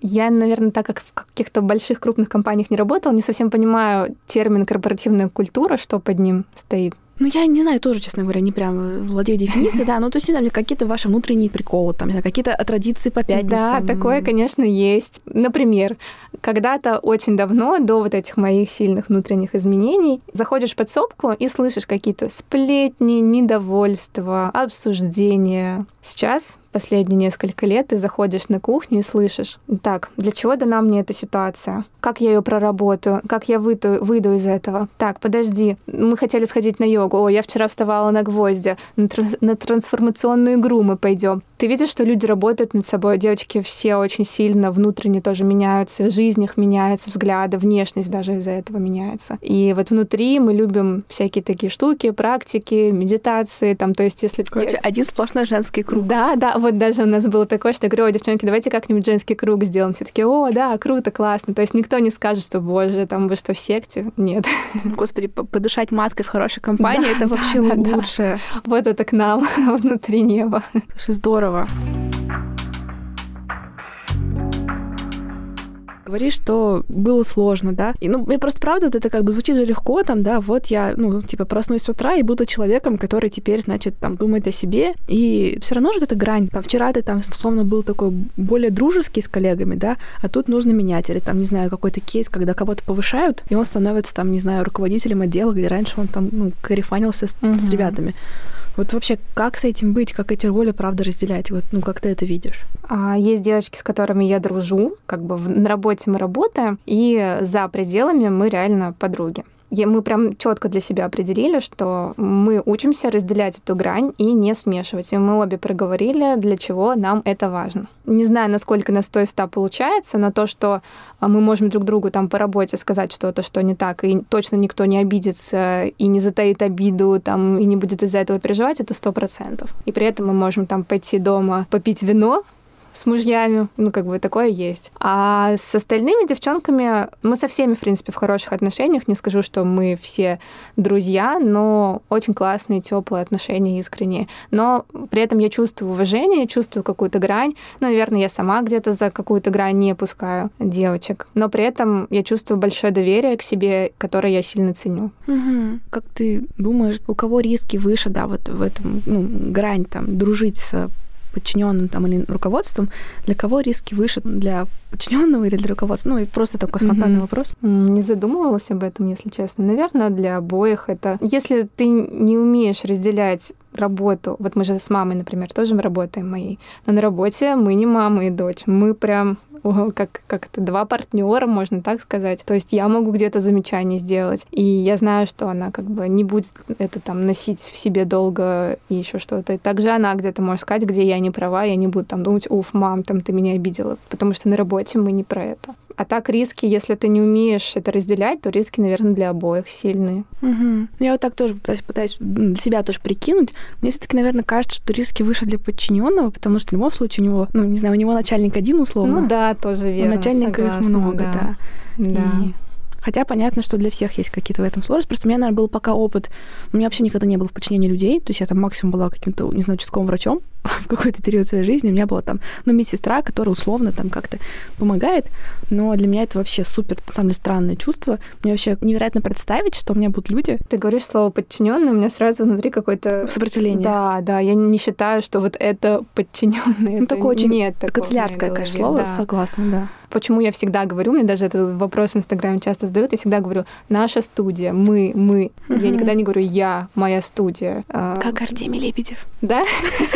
Я, наверное, так как в каких-то больших крупных компаниях не работала, не совсем понимаю термин корпоративная культура, что под ним стоит. Ну, я не знаю, тоже, честно говоря, не прям владею дефиницией, да. Ну, то есть, не знаю, какие-то ваши внутренние приколы, там, какие-то традиции по пятницам. Да, такое, конечно, есть. Например, когда-то очень давно, до вот этих моих сильных внутренних изменений, заходишь в подсобку и слышишь какие-то сплетни, недовольства, обсуждения. Сейчас последние несколько лет ты заходишь на кухню и слышишь, так, для чего дана мне эта ситуация? Как я ее проработаю? Как я выйду, выйду из этого? Так, подожди, мы хотели сходить на йогу. О, я вчера вставала на гвозди. На, тр- на трансформационную игру мы пойдем. Ты видишь, что люди работают над собой, девочки все очень сильно внутренне тоже меняются, жизнь их меняется, взгляды, внешность даже из-за этого меняется. И вот внутри мы любим всякие такие штуки, практики, медитации, там, то есть если... Короче, один сплошной женский круг. Да, да, вот даже у нас было такое, что я говорю, о, девчонки, давайте как-нибудь женский круг сделаем. Все таки о, да, круто, классно. То есть никто не скажет, что, боже, там вы что, в секте? Нет. Господи, подышать маткой в хорошей компании, да, это вообще да, лучшее. Да. Вот это к нам внутри неба. Слушай, здорово. Говоришь, что было сложно, да. И, ну, мне просто правда, вот это как бы звучит же легко, там, да, вот я, ну, типа, проснусь с утра и буду человеком, который теперь, значит, там, думает о себе. И все равно же это грань. Там, вчера ты там, словно был такой более дружеский с коллегами, да, а тут нужно менять. Или там, не знаю, какой-то кейс, когда кого-то повышают, и он становится там, не знаю, руководителем отдела, где раньше он там, ну, карифанился с, угу. с ребятами. Вот вообще, как с этим быть, как эти роли, правда, разделять? Вот, ну, как ты это видишь? А, есть девочки, с которыми я дружу, как бы на работе мы работаем, и за пределами мы реально подруги мы прям четко для себя определили, что мы учимся разделять эту грань и не смешивать. И мы обе проговорили, для чего нам это важно. Не знаю, насколько на 100 100 получается, но то, что а, мы можем друг другу там по работе сказать что-то, что не так, и точно никто не обидится и не затаит обиду там, и не будет из-за этого переживать, это сто процентов. И при этом мы можем там пойти дома попить вино, с мужьями, ну, как бы такое есть. А с остальными девчонками мы со всеми, в принципе, в хороших отношениях. Не скажу, что мы все друзья, но очень классные, теплые отношения, искренние. Но при этом я чувствую уважение, чувствую какую-то грань. Ну, наверное, я сама где-то за какую-то грань не пускаю девочек. Но при этом я чувствую большое доверие к себе, которое я сильно ценю. Угу. Как ты думаешь, у кого риски выше, да, вот в этом, ну, грань там, дружить с подчиненным там или руководством, для кого риски выше, для подчиненного или для руководства? Ну, и просто такой спонтанный mm-hmm. вопрос. Не задумывалась об этом, если честно. Наверное, для обоих это... Если ты не умеешь разделять работу. Вот мы же с мамой, например, тоже работаем моей. Но на работе мы не мама и дочь. Мы прям как, как это, два партнера, можно так сказать. То есть я могу где-то замечание сделать, и я знаю, что она как бы не будет это там носить в себе долго и еще что-то. И также она где-то может сказать, где я не права, я не буду там думать, уф, мам, там ты меня обидела, потому что на работе мы не про это. А так риски, если ты не умеешь это разделять, то риски, наверное, для обоих сильные. Угу. Я вот так тоже пытаюсь, пытаюсь для себя тоже прикинуть. Мне все-таки, наверное, кажется, что риски выше для подчиненного, потому что в любом случае у него, ну, не знаю, у него начальник один условно. Ну да, тоже верно. У начальника согласна, их много, да. да. Да. И Хотя понятно, что для всех есть какие-то в этом сложности. Просто у меня, наверное, был пока опыт. У меня вообще никогда не было в подчинении людей. То есть я там максимум была каким-то, не знаю, участковым врачом в какой-то период своей жизни. У меня была там, ну, медсестра, которая условно там как-то помогает. Но для меня это вообще супер, на самом деле, странное чувство. Мне вообще невероятно представить, что у меня будут люди. Ты говоришь слово подчиненный, у меня сразу внутри какое-то сопротивление. Да, да. Я не считаю, что вот это подчиненный. Ну, такое очень нет канцелярское, конечно, слово, да. согласна, да. Почему я всегда говорю, мне даже этот вопрос в Инстаграме часто задают, я всегда говорю, наша студия, мы, мы. Угу. Я никогда не говорю я, моя студия. А, как Артемий Лебедев. Да?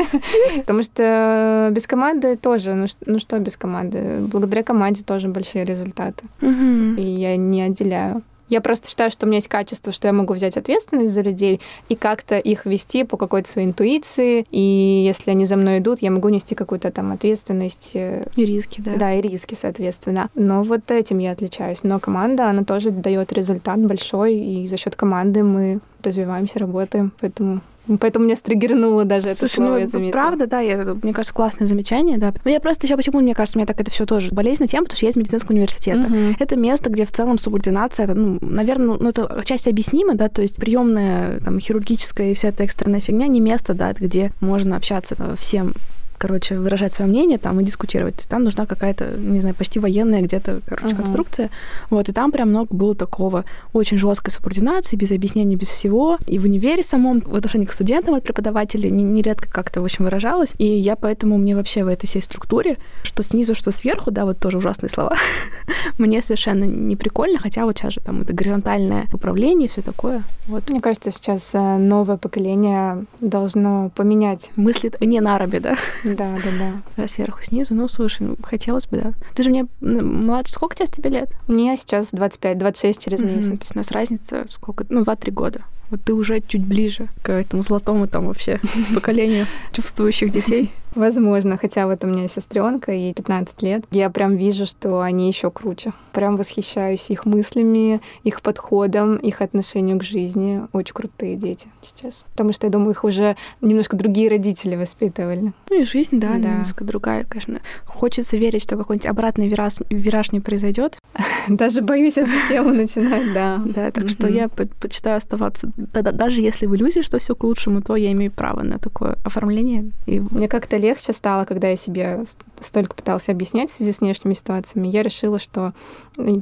Потому что без команды тоже, ну, ну что без команды? Благодаря команде тоже большие результаты. И я не отделяю. Я просто считаю, что у меня есть качество, что я могу взять ответственность за людей и как-то их вести по какой-то своей интуиции. И если они за мной идут, я могу нести какую-то там ответственность. Э, и риски, да. Да, и риски, соответственно. Но вот этим я отличаюсь. Но команда, она тоже дает результат большой, и за счет команды мы развиваемся, работаем. Поэтому Поэтому меня стригернуло даже это Слушай, слово, ну, я заметила. правда, да, я, мне кажется, классное замечание, да. Но я просто еще почему, мне кажется, у меня так это все тоже болезненная тема, потому что я из медицинского университета. Мгм. Это место, где в целом субординация, это, ну, наверное, ну, это отчасти объяснимо, да, то есть приемная, там, хирургическая и вся эта экстренная фигня не место, да, где можно общаться э, всем короче, выражать свое мнение там и дискутировать. То есть там нужна какая-то, не знаю, почти военная где-то, короче, Мгм. конструкция. Вот, и там прям много было такого очень жесткой субординации, без объяснений, без всего. И в универе самом в отношении к студентам от преподавателей не- нередко как-то, в общем, выражалось. И я поэтому мне вообще в этой всей структуре, что снизу, что сверху, да, вот тоже ужасные слова, мне совершенно не прикольно, хотя вот сейчас же там это горизонтальное управление и все такое. Вот. Мне кажется, сейчас э, новое поколение должно поменять. Мыслит не на арабе, да, Да, да, да. а сверху, снизу. Ну, слушай, ну, хотелось бы, да. Ты же мне младше, сколько сейчас тебе лет? Мне сейчас 25-26 через месяц. То есть у нас разница сколько? Ну, 2-3 года. Вот ты уже чуть ближе к этому золотому там вообще поколению чувствующих детей. Возможно, хотя вот у меня сестренка, ей 15 лет. Я прям вижу, что они еще круче. Прям восхищаюсь их мыслями, их подходом, их отношению к жизни. Очень крутые дети сейчас. Потому что, я думаю, их уже немножко другие родители воспитывали. Ну и жизнь, да, Да. немножко другая, конечно. Хочется верить, что какой-нибудь обратный вираж, вираж не произойдет. Даже боюсь эту тему начинать, да. Да, так что я предпочитаю оставаться. Да- да- Даже если в иллюзии, что все к лучшему, то я имею право на такое оформление. И Мне как-то легче стало, когда я себе столько пыталась объяснять в связи с внешними ситуациями. Я решила, что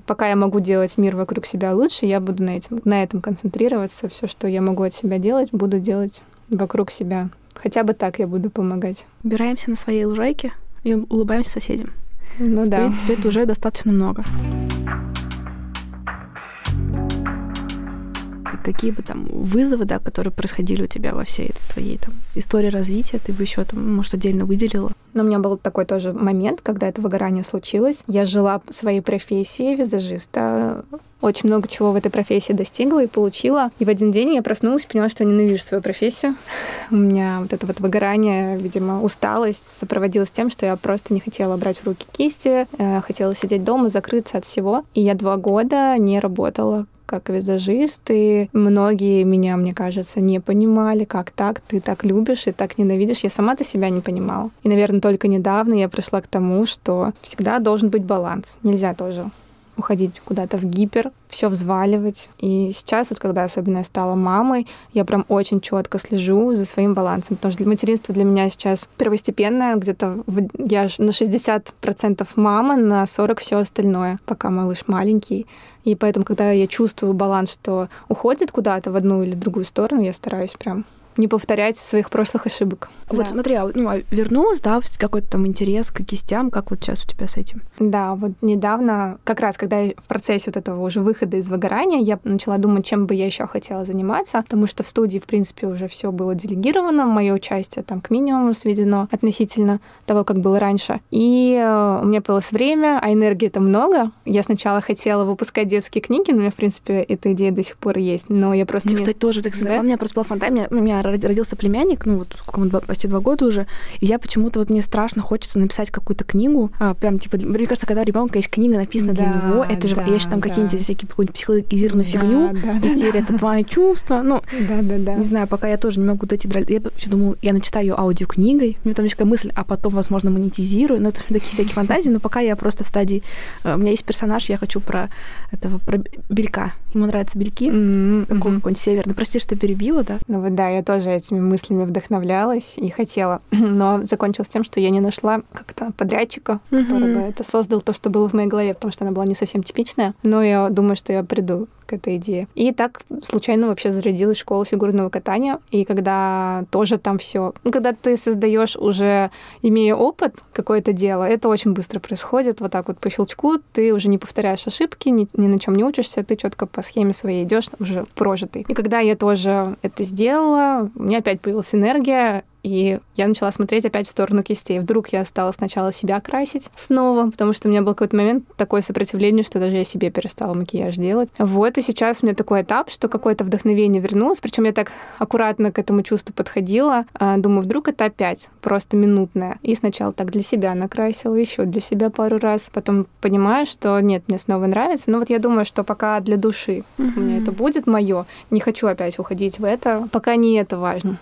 пока я могу делать мир вокруг себя лучше, я буду на, этим, на этом концентрироваться. Все, что я могу от себя делать, буду делать вокруг себя. Хотя бы так я буду помогать. убираемся на своей лужайке и улыбаемся соседям. Ну В да. принципе, это уже достаточно много. Какие бы там вызовы, да, которые происходили у тебя во всей этой твоей там истории развития, ты бы еще там, может, отдельно выделила? Но у меня был такой тоже момент, когда это выгорание случилось. Я жила своей профессией визажиста, очень много чего в этой профессии достигла и получила. И в один день я проснулась поняла, что ненавижу свою профессию. У меня вот это вот выгорание, видимо, усталость сопроводилась тем, что я просто не хотела брать в руки кисти, э, хотела сидеть дома, закрыться от всего. И я два года не работала как визажист, и многие меня, мне кажется, не понимали, как так, ты так любишь и так ненавидишь. Я сама-то себя не понимала. И, наверное, только недавно я пришла к тому, что всегда должен быть баланс. Нельзя тоже уходить куда-то в гипер, все взваливать. И сейчас, вот когда особенно я стала мамой, я прям очень четко слежу за своим балансом, потому что материнство для меня сейчас первостепенное, где-то в- я на 60% мама, на 40% все остальное, пока малыш маленький. И поэтому, когда я чувствую баланс, что уходит куда-то в одну или другую сторону, я стараюсь прям не повторять своих прошлых ошибок. Вот Да. смотри, а, ну, а вернулась, да, какой-то там интерес к кистям, как вот сейчас у тебя с этим? Да, вот недавно, как раз когда я в процессе вот этого уже выхода из выгорания, я начала думать, чем бы я еще хотела заниматься, потому что в студии, в принципе, уже все было делегировано, мое участие там к минимуму сведено относительно того, как было раньше. И э, у меня появилось время, а энергии это много. Я сначала хотела выпускать детские книги, но у меня, в принципе, эта идея до сих пор есть, но я просто Мне, не... кстати, тоже, так Да? у меня просто была фантазия, у меня, родился племянник, ну вот сколько ему, почти два года уже, и я почему-то вот мне страшно хочется написать какую-то книгу, а, прям типа, мне кажется, когда у ребенка есть книга написана для Да, него, это же, да, я еще там да. какие-нибудь всякие какую-нибудь психологизированную Да, фигню, да, да, серия «Это твои чувства», ну, Да, да, да. не знаю, пока я тоже не могу дойти до... Я вообще думаю, я начитаю ее аудиокнигой, у меня там есть такая мысль, а потом, возможно, монетизирую, ну, это такие всякие фантазии, но пока я просто в стадии... э, У меня есть персонаж, я хочу про этого, про Белька. Ему нравятся бельки, такой мгм. какой-нибудь северный. Прости, что перебила, да? Ну вот да, я тоже этими мыслями вдохновлялась и хотела, но закончилось тем, что я не нашла как-то подрядчика, который бы это создал то, что было в моей голове, потому что она была не совсем типичная. Но я думаю, что я приду к этой идее. И так случайно вообще зарядилась школа фигурного катания. И когда тоже там все, ну, когда ты создаешь уже, имея опыт какое-то дело, это очень быстро происходит. Вот так вот по щелчку ты уже не повторяешь ошибки, ни, ни на чем не учишься, ты четко по схеме своей идешь уже прожитый. И когда я тоже это сделала, у меня опять появилась энергия, и я начала смотреть опять в сторону кистей. Вдруг я стала сначала себя красить снова, потому что у меня был какой-то момент такое сопротивление, что даже я себе перестала макияж делать. Вот, и сейчас у меня такой этап, что какое-то вдохновение вернулось, причем я так аккуратно к этому чувству подходила. А, Думаю, вдруг это опять просто минутное. И сначала так для себя накрасила, еще для себя пару раз. Потом понимаю, что нет, мне снова нравится. Но вот я думаю, что пока для души у меня это будет мое, не хочу опять уходить в это, пока не это важно.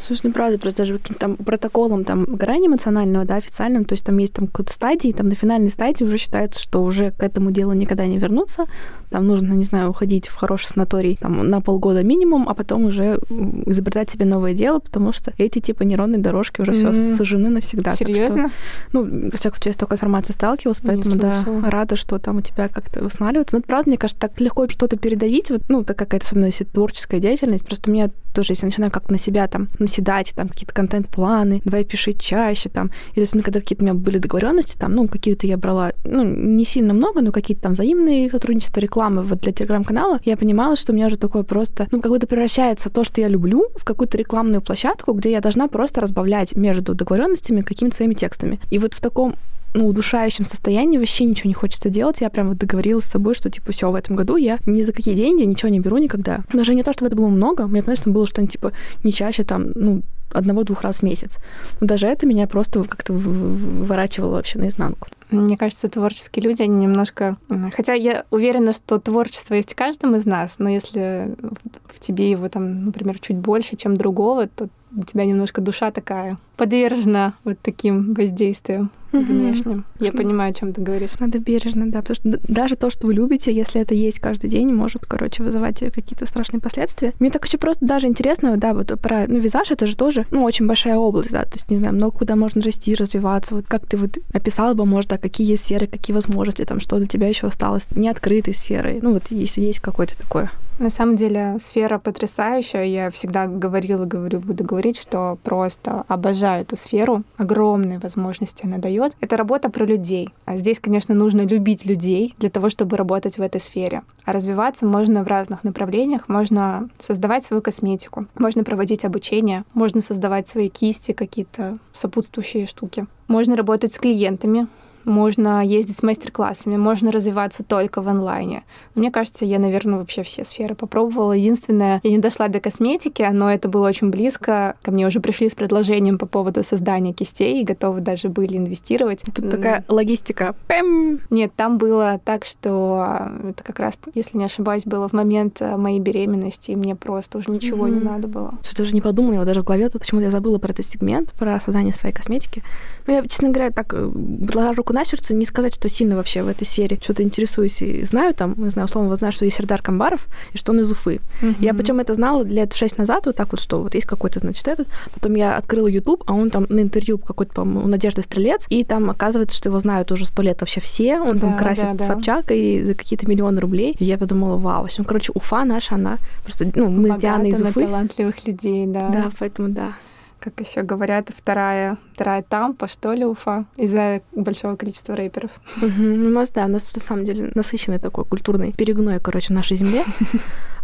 Слушай, ну правда, просто даже каким-то там протоколом там грани эмоционального, да, официальным, то есть там есть там какой-то стадии, там на финальной стадии уже считается, что уже к этому делу никогда не вернуться, там нужно, не знаю, уходить в хороший санаторий там на полгода минимум, а потом уже изобретать себе новое дело, потому что эти типа нейронные дорожки уже mm-hmm. все сожжены навсегда. Серьезно? Что, ну, во всяком случае, с такой информацией сталкивалась, поэтому да, рада, что там у тебя как-то восстанавливается. Ну, правда, мне кажется, так легко что-то передавить, вот, ну, так какая-то, особенно если творческая деятельность, просто у меня тоже, если начинаю как-то на себя там наседать, там какие-то контент-планы, давай пиши чаще, там, и то есть, ну, когда какие-то у меня были договоренности, там, ну, какие-то я брала, ну, не сильно много, но какие-то там взаимные сотрудничества, рекламы вот для телеграм-канала, я понимала, что у меня уже такое просто, ну, как будто превращается то, что я люблю, в какую-то рекламную площадку, где я должна просто разбавлять между договоренностями какими-то своими текстами. И вот в таком ну, удушающем состоянии, вообще ничего не хочется делать. Я прям вот договорилась с собой, что, типа, все, в этом году я ни за какие деньги ничего не беру никогда. Даже не то, чтобы это было много, мне, конечно, было что-нибудь, типа, не чаще, там, ну, одного-двух раз в месяц. Но даже это меня просто как-то выворачивало вообще наизнанку. Мне кажется, творческие люди, они немножко... Хотя я уверена, что творчество есть в каждом из нас, но если в тебе его там, например, чуть больше, чем другого, то у тебя немножко душа такая подвержена вот таким воздействиям mm-hmm. внешним. Я понимаю, о чем ты говоришь. Надо бережно, да, потому что даже то, что вы любите, если это есть каждый день, может, короче, вызывать какие-то страшные последствия. Мне так еще просто даже интересно, да, вот про, ну, визаж, это же тоже, ну, очень большая область, да, то есть, не знаю, много куда можно расти, развиваться. Вот как ты вот описала бы, может, да, какие есть сферы, какие возможности, там, что для тебя еще осталось не открытой сферой, ну, вот если есть какое-то такое. На самом деле сфера потрясающая. Я всегда говорила, говорю, буду говорить, что просто обожаю эту сферу. Огромные возможности она дает. Это работа про людей. А здесь, конечно, нужно любить людей для того, чтобы работать в этой сфере. А развиваться можно в разных направлениях. Можно создавать свою косметику, можно проводить обучение, можно создавать свои кисти, какие-то сопутствующие штуки. Можно работать с клиентами, можно ездить с мастер-классами, можно развиваться только в онлайне. мне кажется, я, наверное, вообще все сферы попробовала. Единственное, я не дошла до косметики, но это было очень близко. Ко мне уже пришли с предложением по поводу создания кистей и готовы даже были инвестировать. Тут такая логистика. Пэм! Нет, там было так, что это как раз, если не ошибаюсь, было в момент э, моей беременности, и мне просто уже ничего mm-hmm. не надо было. Что даже не подумала, его даже в голове, почему-то я забыла про этот сегмент, про создание своей косметики. Ну, я, честно говоря, так, положа руку руку на сердце, не сказать, что сильно вообще в этой сфере что-то интересуюсь и знаю там, не знаю, условно, вот знаю, что есть Сердар Камбаров и что он из Уфы. Угу. Я причем это знала лет шесть назад, вот так вот, что вот есть какой-то, значит, этот. Потом я открыла YouTube, а он там на интервью какой-то, по-моему, Надежда Стрелец, и там оказывается, что его знают уже сто лет вообще все. Он да, там красит да, да. Собчак и за какие-то миллионы рублей. И я подумала, вау, в общем, короче, Уфа наша, она просто, ну, мы Богата с Дианой из Уфы. талантливых людей, да. Да, поэтому да как еще говорят, вторая, вторая тампа, что ли, Уфа, из-за большого количества рэперов. Ну, у нас, да, у нас на самом деле насыщенный такой культурный перегной, короче, в нашей земле.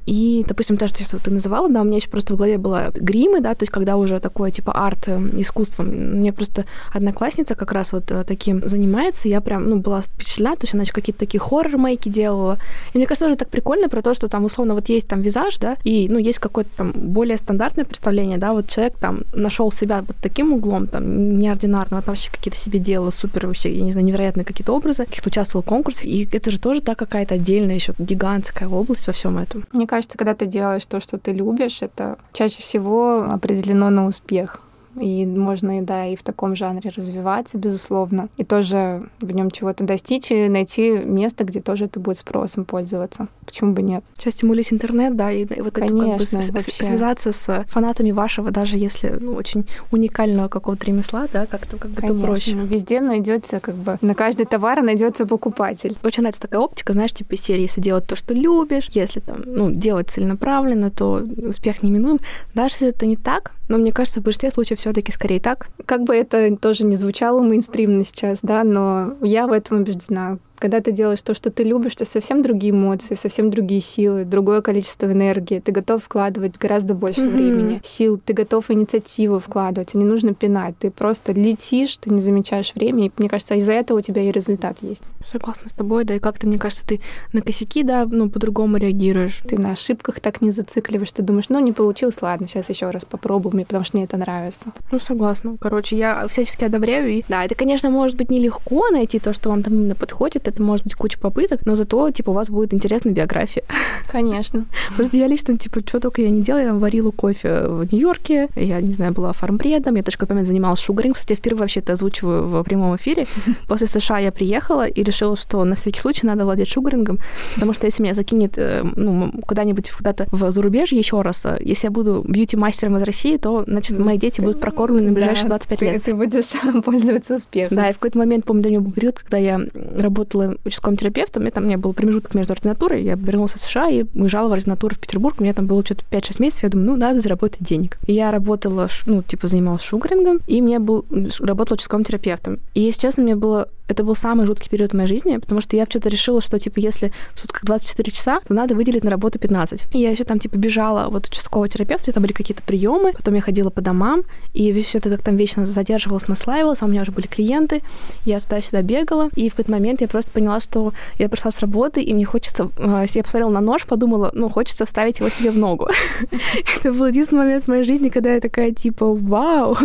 И, допустим, то, что сейчас вот ты называла, да, у меня еще просто в голове было гримы, да, то есть когда уже такое типа арт э, искусство. Мне просто одноклассница как раз вот э, таким занимается, я прям, ну, была впечатлена, то есть она еще какие-то такие хоррор-мейки делала. И мне кажется, тоже так прикольно про то, что там условно вот есть там визаж, да, и, ну, есть какое-то там более стандартное представление, да, вот человек там нашел себя вот таким углом, там, неординарного, там вообще какие-то себе делала супер вообще, я не знаю, невероятные какие-то образы, каких-то участвовал в конкурсах, и это же тоже, да, какая-то отдельная еще гигантская область во всем этом. Мне кажется, когда ты делаешь то, что ты любишь, это чаще всего определено на успех. И можно, да, и в таком жанре развиваться, безусловно, и тоже в нем чего-то достичь и найти место, где тоже это будет спросом пользоваться. Почему бы нет? Сейчас стимулить интернет, да, и вот Конечно, это как бы связаться с фанатами вашего, даже если ну, очень уникального какого-то ремесла, да, как-то как бы Конечно. проще. Везде найдется как бы на каждый товар найдется покупатель. Очень нравится такая оптика, знаешь, типа серии, если делать то, что любишь, если там, ну, делать целенаправленно, то успех неминуем. Даже если это не так, но мне кажется, в большинстве случаев все-таки скорее так. Как бы это тоже не звучало мейнстримно сейчас, да, но я в этом убеждена. Когда ты делаешь то, что ты любишь, это совсем другие эмоции, совсем другие силы, другое количество энергии. Ты готов вкладывать гораздо больше mm-hmm. времени, сил. Ты готов инициативу вкладывать. И не нужно пинать. Ты просто летишь, ты не замечаешь время. И мне кажется, из-за этого у тебя и результат есть. Согласна с тобой, да. И как-то, мне кажется, ты на косяки, да, ну, по-другому реагируешь. Ты на ошибках так не зацикливаешь. Ты думаешь, ну, не получилось, ладно, сейчас еще раз попробуем, потому что мне это нравится. Ну, согласна. Короче, я всячески одобряю. И да, это, конечно, может быть нелегко найти то, что вам там именно подходит, проект, это может быть куча попыток, но зато, типа, у вас будет интересная биография. Конечно. Просто я лично, типа, что только я не делала, я варила кофе в Нью-Йорке, я, не знаю, была фармбредом, я в какой момент занималась шугаринг, кстати, я впервые вообще это озвучиваю в прямом эфире. После США я приехала и решила, что на всякий случай надо владеть шугарингом, потому что если меня закинет э, ну, куда-нибудь куда-то в зарубежье еще раз, э, если я буду бьюти-мастером из России, то, значит, мои дети будут прокормлены на ближайшие да, 25 лет. Ты, будешь пользоваться успехом. Да, и в какой-то момент, помню, до него был период, когда я работала участковым терапевтом, и там у меня был промежуток между ординатурой, я вернулась в США и уезжала в ординатуру в Петербург, у меня там было что-то 5-6 месяцев, я думаю, ну, надо заработать денег. И я работала, ну, типа, занималась шугарингом, и мне был, работала участковым терапевтом. И, если честно, мне было это был самый жуткий период в моей жизни, потому что я что-то решила, что, типа, если в сутках 24 часа, то надо выделить на работу 15. И я еще там, типа, бежала вот участкового терапевта, там были какие-то приемы, потом я ходила по домам, и все это как там вечно задерживалось, наслаивалось, а у меня уже были клиенты, я туда-сюда бегала, и в какой-то момент я просто поняла, что я пришла с работы, и мне хочется... А, я посмотрела на нож, подумала, ну, хочется вставить его себе в ногу. Это был единственный момент в моей жизни, когда я такая, типа, вау,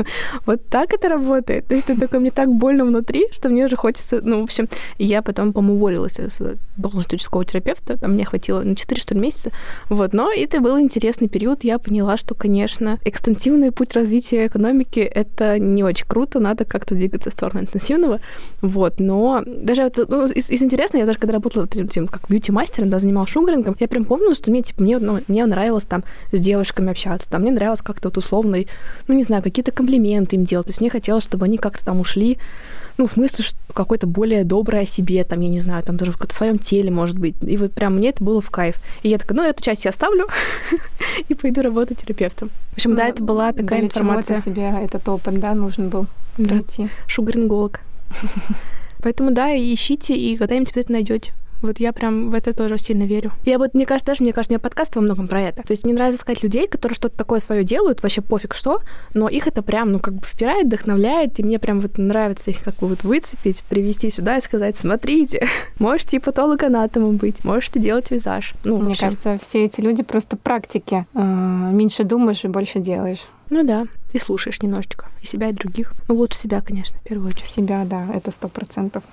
вот так это работает. То есть это такое, мне так больно внутри, что мне уже хочется ну, в общем, я потом, по-моему, уволилась с должности участкового терапевта, там мне хватило на 4, что ли, месяца, вот, но это был интересный период, я поняла, что, конечно, экстенсивный путь развития экономики — это не очень круто, надо как-то двигаться в сторону интенсивного, вот, но даже ну, из, из интересного, я даже когда работала вот, тем, как бьюти-мастером, да, занималась шугарингом, я прям помню, что мне, типа, мне, ну, мне нравилось там с девушками общаться, там, мне нравилось как-то вот условно, ну, не знаю, какие-то комплименты им делать, то есть мне хотелось, чтобы они как-то там ушли ну, смысл какой-то более добрый о себе, там, я не знаю, там даже в своем теле, может быть. И вот прям мне это было в кайф. И я такая, ну, эту часть я оставлю и пойду работать терапевтом. В общем, да, ну, это была такая информация. тебе этот опыт, да, нужен был пройти. Шугаринголог. Поэтому, да, ищите, и когда-нибудь обязательно найдете. Вот я прям в это тоже сильно верю. Я вот, мне кажется, даже, мне кажется, у меня подкаст во многом про это. То есть мне нравится искать людей, которые что-то такое свое делают, вообще пофиг что, но их это прям, ну, как бы впирает, вдохновляет, и мне прям вот нравится их как бы вот выцепить, привести сюда и сказать, смотрите, можете и патологоанатомом быть, можете делать визаж. Ну, мне кажется, все эти люди просто практики. А, меньше думаешь и больше делаешь. Ну да, и слушаешь немножечко. И себя, и других. Ну, лучше себя, конечно, в первую очередь. Себя, да, это сто процентов.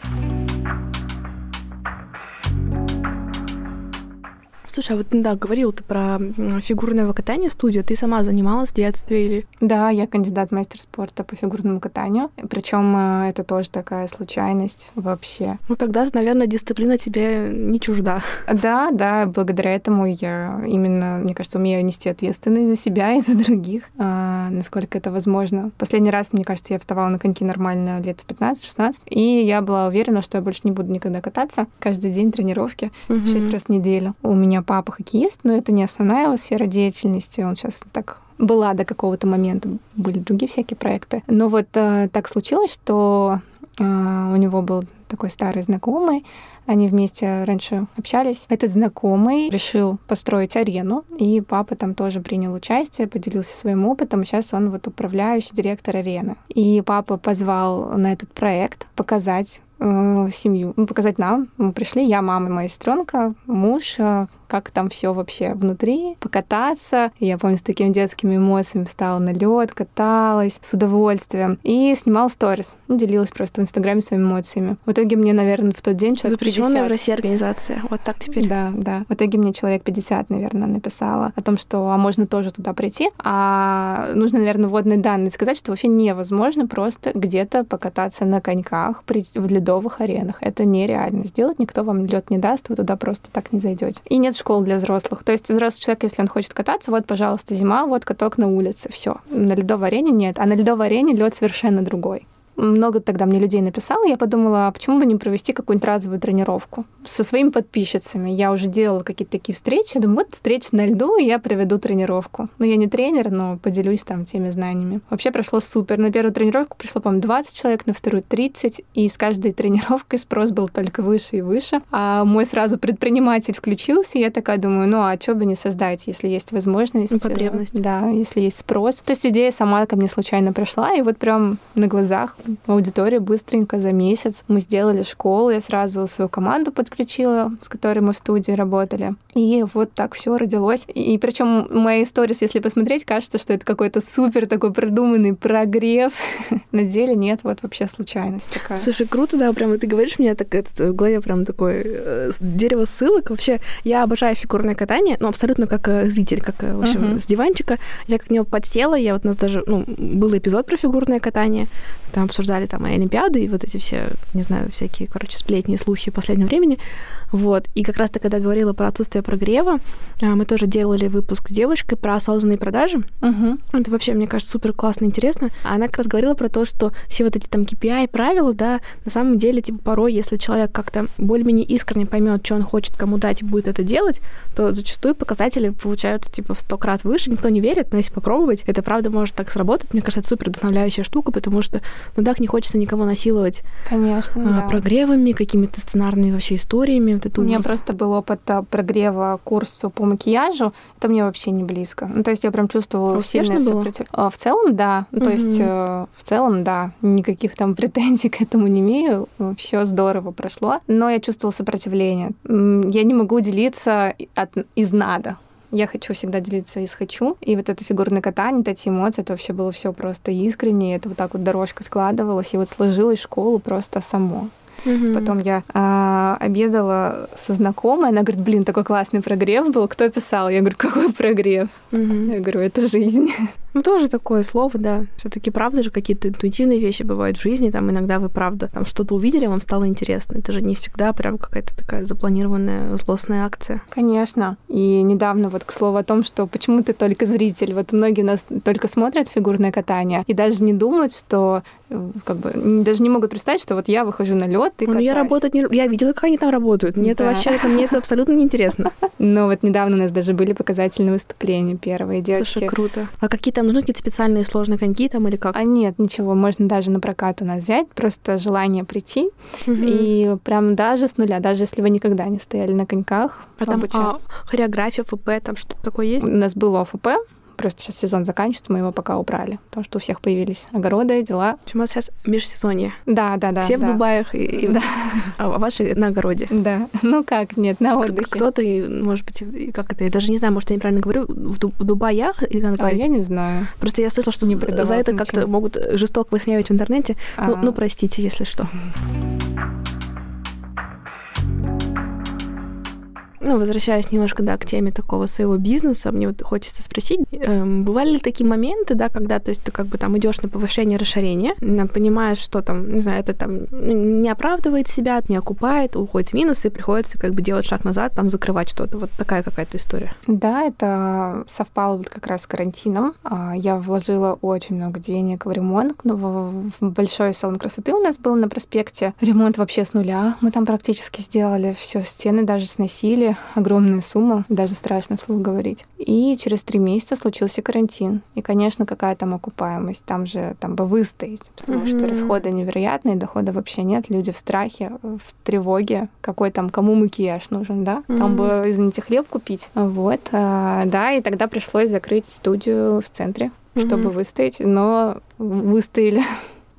Слушай, а вот да, говорил ты про фигурное катание студию. Ты сама занималась в детстве или? Да, я кандидат мастер спорта по фигурному катанию. Причем э, это тоже такая случайность вообще. Ну тогда, наверное, дисциплина тебе не чужда. Да, да, благодаря этому я именно, мне кажется, умею нести ответственность за себя и за других, а, насколько это возможно. Последний раз, мне кажется, я вставала на коньки нормально лет в 15-16, и я была уверена, что я больше не буду никогда кататься. Каждый день тренировки, угу. 6 раз в неделю. У меня папа хоккеист, но это не основная его сфера деятельности. Он сейчас так была до какого-то момента, были другие всякие проекты. Но вот э, так случилось, что э, у него был такой старый знакомый, они вместе раньше общались. Этот знакомый решил построить арену, и папа там тоже принял участие, поделился своим опытом. Сейчас он вот управляющий директор арены. И папа позвал на этот проект показать э, семью, ну, показать нам. Мы пришли, я, мама, моя сестренка, муж, э, как там все вообще внутри, покататься. Я помню, с такими детскими эмоциями встала на лед, каталась с удовольствием и снимала сторис. Делилась просто в Инстаграме своими эмоциями. В итоге мне, наверное, в тот день человек Запрещенная 50... в России организация. Вот так теперь. Да, да. В итоге мне человек 50, наверное, написала о том, что а можно тоже туда прийти. А нужно, наверное, вводные данные сказать, что вообще невозможно просто где-то покататься на коньках в ледовых аренах. Это нереально сделать. Никто вам лед не даст, вы туда просто так не зайдете. И нет школ для взрослых. То есть взрослый человек, если он хочет кататься, вот, пожалуйста, зима, вот каток на улице, все. На ледовой арене нет. А на ледовой арене лед совершенно другой много тогда мне людей написало, я подумала, а почему бы не провести какую-нибудь разовую тренировку со своими подписчицами. Я уже делала какие-то такие встречи, я думаю, вот встреча на льду, и я проведу тренировку. Ну, я не тренер, но поделюсь там теми знаниями. Вообще прошло супер. На первую тренировку пришло, по-моему, 20 человек, на вторую 30, и с каждой тренировкой спрос был только выше и выше. А мой сразу предприниматель включился, и я такая думаю, ну, а что бы не создать, если есть возможность. И потребность. Да, если есть спрос. То есть идея сама ко мне случайно пришла, и вот прям на глазах аудиторию быстренько за месяц. Мы сделали школу, я сразу свою команду подключила, с которой мы в студии работали. И вот так все родилось. И, и причем мои сторис, если посмотреть, кажется, что это какой-то супер такой продуманный прогрев. На деле нет, вот вообще случайность такая. Слушай, круто, да, прям ты говоришь, мне так это, в голове прям такое э, дерево ссылок. Вообще, я обожаю фигурное катание, ну, абсолютно как э, зритель, как, э, в общем, uh-huh. с диванчика. Я как к него подсела, я вот у нас даже, ну, был эпизод про фигурное катание, там обсуждали там и Олимпиаду, и вот эти все, не знаю, всякие, короче, сплетни и слухи последнего времени. Вот. И как раз ты, когда говорила про отсутствие прогрева, мы тоже делали выпуск с девушкой про осознанные продажи. Uh-huh. Это вообще, мне кажется, супер классно интересно. Она как раз говорила про то, что все вот эти там KPI правила, да, на самом деле, типа, порой, если человек как-то более-менее искренне поймет, что он хочет кому дать и будет это делать, то зачастую показатели получаются, типа, в сто крат выше. Никто не верит, но если попробовать, это правда может так сработать. Мне кажется, это супер вдохновляющая штука, потому что, ну так, не хочется никого насиловать. Конечно, а, да. Прогревами, какими-то сценарными вообще историями. Вот это У меня просто был опыт а, прогрева курсу по макияжу. Это мне вообще не близко. Ну, то есть я прям чувствовала сильное сопротивление. А, в целом, да. Ну, то есть э, в целом, да. Никаких там претензий к этому не имею. Все здорово прошло. Но я чувствовала сопротивление. Я не могу делиться от, из надо. Я хочу всегда делиться из хочу. И вот это фигурное катание, эти эмоции, это вообще было все просто искренне. Это вот так вот дорожка складывалась, и вот сложилась школу просто само. Угу. Потом я а, обедала со знакомой, она говорит, блин, такой классный прогрев был, кто писал? Я говорю, какой прогрев? Угу. Я говорю, это жизнь. Ну, тоже такое слово, да. все таки правда же, какие-то интуитивные вещи бывают в жизни. Там иногда вы, правда, там что-то увидели, вам стало интересно. Это же не всегда прям какая-то такая запланированная злостная акция. Конечно. И недавно вот к слову о том, что почему ты только зритель. Вот многие нас только смотрят фигурное катание и даже не думают, что как бы даже не могут представить, что вот я выхожу на лед и ну, я работать не... Я видела, как они там работают. Мне да. это вообще, это, мне это абсолютно неинтересно. Но вот недавно у нас даже были показательные выступления первые девочки. Слушай, круто. А какие там нужны какие-то специальные сложные коньки там или как? А нет, ничего, можно даже на прокат у нас взять, просто желание прийти. Угу. И прям даже с нуля, даже если вы никогда не стояли на коньках. А там а, хореография, ФП, там что-то такое есть? У нас было ФП, Просто сейчас сезон заканчивается, мы его пока убрали, потому что у всех появились огороды, дела. Почему сейчас межсезонье? Да, да, да. Все да. в Дубаях, и, и да. а ваши на огороде. Да. Ну как, нет, на отдыхе. Кто-то, может быть, как это, я даже не знаю, может, я неправильно говорю, в, Дуб- в Дубаях или говорить? А, я не знаю. Просто я слышала, что не за это как-то могут жестоко высмеивать в интернете. Ну, ну, простите, если что. Ну, возвращаясь немножко, да, к теме такого своего бизнеса, мне вот хочется спросить, э, бывали ли такие моменты, да, когда, то есть ты как бы там идешь на повышение расширения, понимаешь, что там, не знаю, это там не оправдывает себя, не окупает, уходит в минус, и приходится как бы делать шаг назад, там закрывать что-то. Вот такая какая-то история. Да, это совпало вот как раз с карантином. А, я вложила очень много денег в ремонт, ну, в большой салон красоты у нас был на проспекте. Ремонт вообще с нуля. Мы там практически сделали все, стены даже сносили, огромная сумма, даже страшно вслух говорить. И через три месяца случился карантин. И, конечно, какая там окупаемость? Там же там бы выстоять, потому mm-hmm. что расходы невероятные, дохода вообще нет, люди в страхе, в тревоге. Какой там, кому макияж нужен, да? Mm-hmm. Там бы, извините, хлеб купить. Вот, а, да, и тогда пришлось закрыть студию в центре, mm-hmm. чтобы выстоять, но выстояли.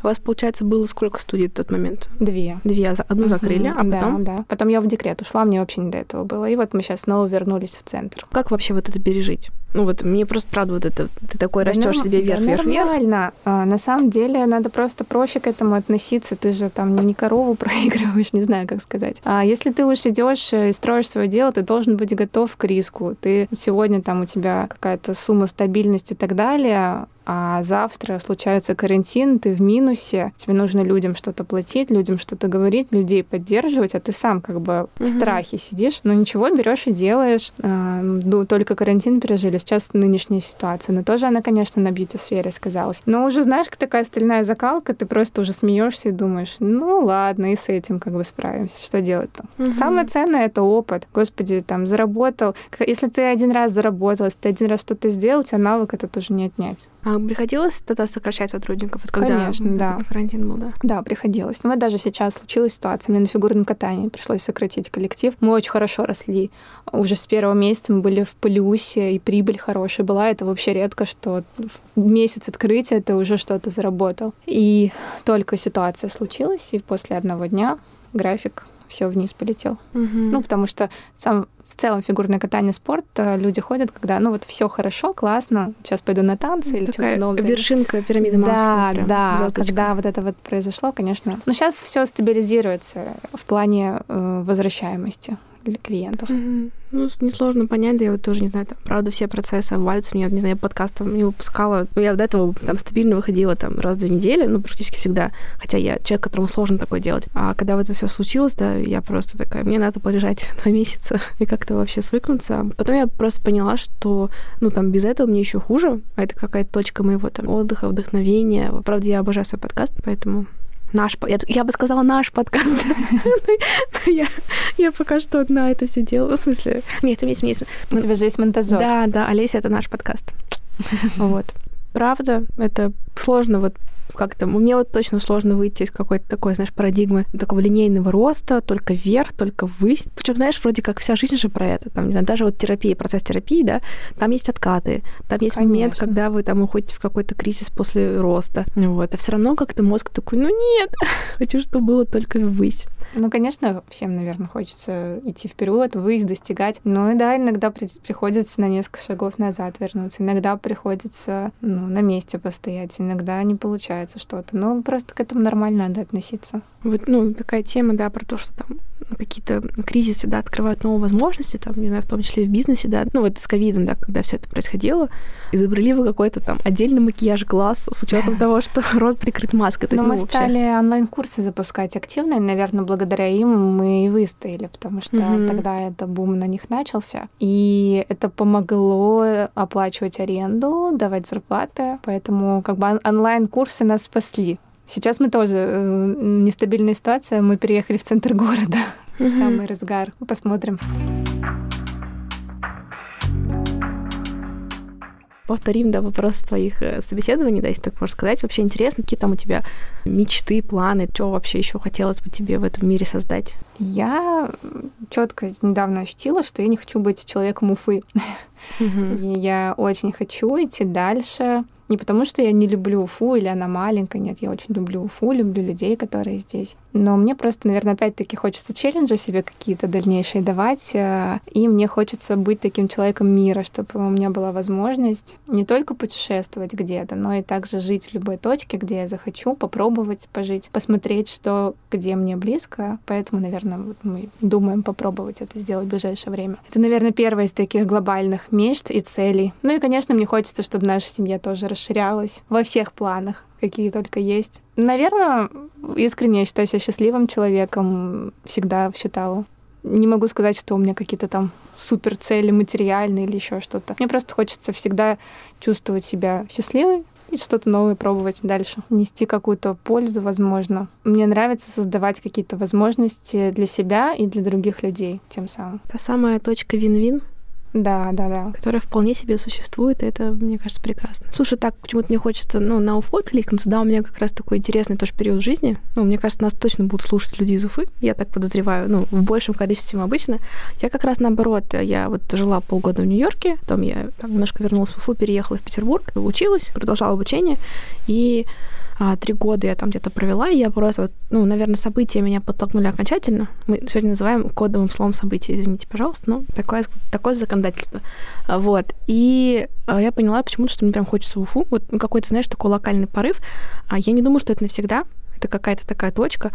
У вас, получается, было сколько студий в тот момент? Две. Две. Одну закрыли, а потом? Да, да. Потом я в декрет ушла, мне вообще не до этого было. И вот мы сейчас снова вернулись в центр. Как вообще вот это пережить? Ну вот мне просто правда вот это ты такой да растешь себе вверх, да вверх, вверх. Нормально. А, на самом деле надо просто проще к этому относиться. Ты же там не корову проигрываешь, не знаю, как сказать. А если ты уж идешь и строишь свое дело, ты должен быть готов к риску. Ты сегодня там у тебя какая-то сумма стабильности и так далее, а завтра случается карантин, ты в минусе, тебе нужно людям что-то платить, людям что-то говорить, людей поддерживать, а ты сам как бы в страхе сидишь, но ничего берешь и делаешь. А, ну, только карантин пережили, сейчас нынешняя ситуация, но тоже она, конечно, на бьюти-сфере сказалась. Но уже знаешь, как такая стальная закалка, ты просто уже смеешься и думаешь, ну ладно, и с этим как бы справимся, что делать-то. Угу. Самое ценное это опыт. Господи, там заработал. Если ты один раз заработал, если ты один раз что-то сделал, у тебя навык это тоже не отнять. А приходилось тогда сокращать сотрудников? Вот когда Конечно, да. карантин был, да? Да, приходилось. Но вот даже сейчас случилась ситуация. Мне на фигурном катании пришлось сократить коллектив. Мы очень хорошо росли. Уже с первого месяца мы были в плюсе, и прибыль хорошая была. Это вообще редко, что в месяц открытия ты уже что-то заработал. И только ситуация случилась, и после одного дня график все вниз полетел. Угу. Ну, потому что сам в целом фигурное катание спорт э, люди ходят, когда ну вот все хорошо, классно, сейчас пойду на танцы или что-то новое. Вершинка пирамиды Да, Маслоу, да, звездочка. когда вот это вот произошло, конечно. Но сейчас все стабилизируется в плане э, возвращаемости для клиентов. Мгм. Ну, несложно понять, да я вот тоже не знаю, там, правда, все процессы обваливаются. Меня, не знаю, я подкастом не выпускала. Ну, я до этого там стабильно выходила там раз в две недели, ну, практически всегда. Хотя я человек, которому сложно такое делать. А когда вот это все случилось, да, я просто такая, мне надо полежать два месяца и как-то вообще свыкнуться. Потом я просто поняла, что, ну, там, без этого мне еще хуже. А это какая-то точка моего там отдыха, вдохновения. Правда, я обожаю свой подкаст, поэтому наш, я, я бы сказала наш подкаст. Но я, я пока что одна это все делаю. Ну, в смысле, нет, есть, есть. У тебя же есть монтажер. Да, да, Олеся, это наш подкаст. Вот. Правда, это сложно вот как-то... Мне вот точно сложно выйти из какой-то такой, знаешь, парадигмы такого линейного роста, только вверх, только ввысь. Причем, знаешь, вроде как вся жизнь же про это. Там, не знаю, даже вот терапия, процесс терапии, да, там есть откаты, там есть момент, Конечно. когда вы там уходите в какой-то кризис после роста. Вот. А все равно как-то мозг такой, ну нет, хочу, чтобы было только ввысь. Ну, конечно, всем, наверное, хочется идти вперед, выйти, достигать. Но и да, иногда при- приходится на несколько шагов назад вернуться. Иногда приходится ну, на месте постоять. Иногда не получается что-то. Но просто к этому нормально надо относиться. Вот, ну, такая тема, да, про то, что там какие-то кризисы, да, открывают новые возможности, там, не знаю, в том числе и в бизнесе, да, ну, вот с ковидом, да, когда все это происходило, изобрели вы какой-то там отдельный макияж глаз с учетом того, что рот прикрыт маской. То Но есть, мы ну, вообще- стали онлайн-курсы запускать активно, и, наверное, благодаря им мы и выстояли, потому что Мгм. тогда это бум на них начался. И это помогло оплачивать аренду, давать зарплаты, поэтому как бы он- онлайн-курсы нас спасли. Сейчас мы тоже э, нестабильная ситуация, мы переехали в центр города в Мгм. самый разгар. Посмотрим. Повторим, да, вопрос твоих э, собеседований, да, если так можно сказать. Вообще интересно, какие там у тебя мечты, планы, что вообще еще хотелось бы тебе в этом мире создать? Я четко недавно ощутила, что я не хочу быть человеком Уфы. И я очень хочу идти дальше. Не потому, что я не люблю Уфу или она маленькая, нет, я очень люблю Уфу, люблю людей, которые здесь. Но мне просто, наверное, опять-таки хочется челленджи себе какие-то дальнейшие давать, э, и мне хочется быть таким человеком мира, чтобы у меня была возможность не только путешествовать где-то, но и также жить в любой точке, где я захочу, попробовать пожить, посмотреть, что где мне близко. Поэтому, наверное, вот мы думаем попробовать это сделать в ближайшее время. Это, наверное, первая из таких глобальных мечт и целей. Ну и, конечно, мне хочется, чтобы наша семья тоже расширялась во всех планах какие только есть. Наверное, искренне я считаю себя счастливым человеком, всегда считала. Не могу сказать, что у меня какие-то там супер цели материальные или еще что-то. Мне просто хочется всегда чувствовать себя счастливой и что-то новое пробовать дальше. Нести какую-то пользу, возможно. Мне нравится создавать какие-то возможности для себя и для других людей тем самым. Та самая точка вин-вин, Да, да, да. которая вполне себе существует, и это, мне кажется, прекрасно. Слушай, так, почему-то мне хочется, ну, на Уфу откликнуться, да, у меня как раз такой интересный тоже период жизни. Ну, мне кажется, нас точно будут слушать люди из Уфы, я так подозреваю, ну, в большем количестве, чем обычно. Я как раз наоборот, я вот жила полгода в Нью-Йорке, потом я там немножко вернулась в Уфу, переехала в Петербург, училась, продолжала обучение, и три года я там где-то провела, и я просто, вот, ну, наверное, события меня подтолкнули окончательно. Мы сегодня называем кодовым словом события, извините, пожалуйста, но такое, такое законодательство. А, Вот. И а, я поняла почему-то, что мне прям хочется в Уфу. Вот ну, какой-то, знаешь, такой локальный порыв. А я не думаю, что это навсегда. Это какая-то такая точка.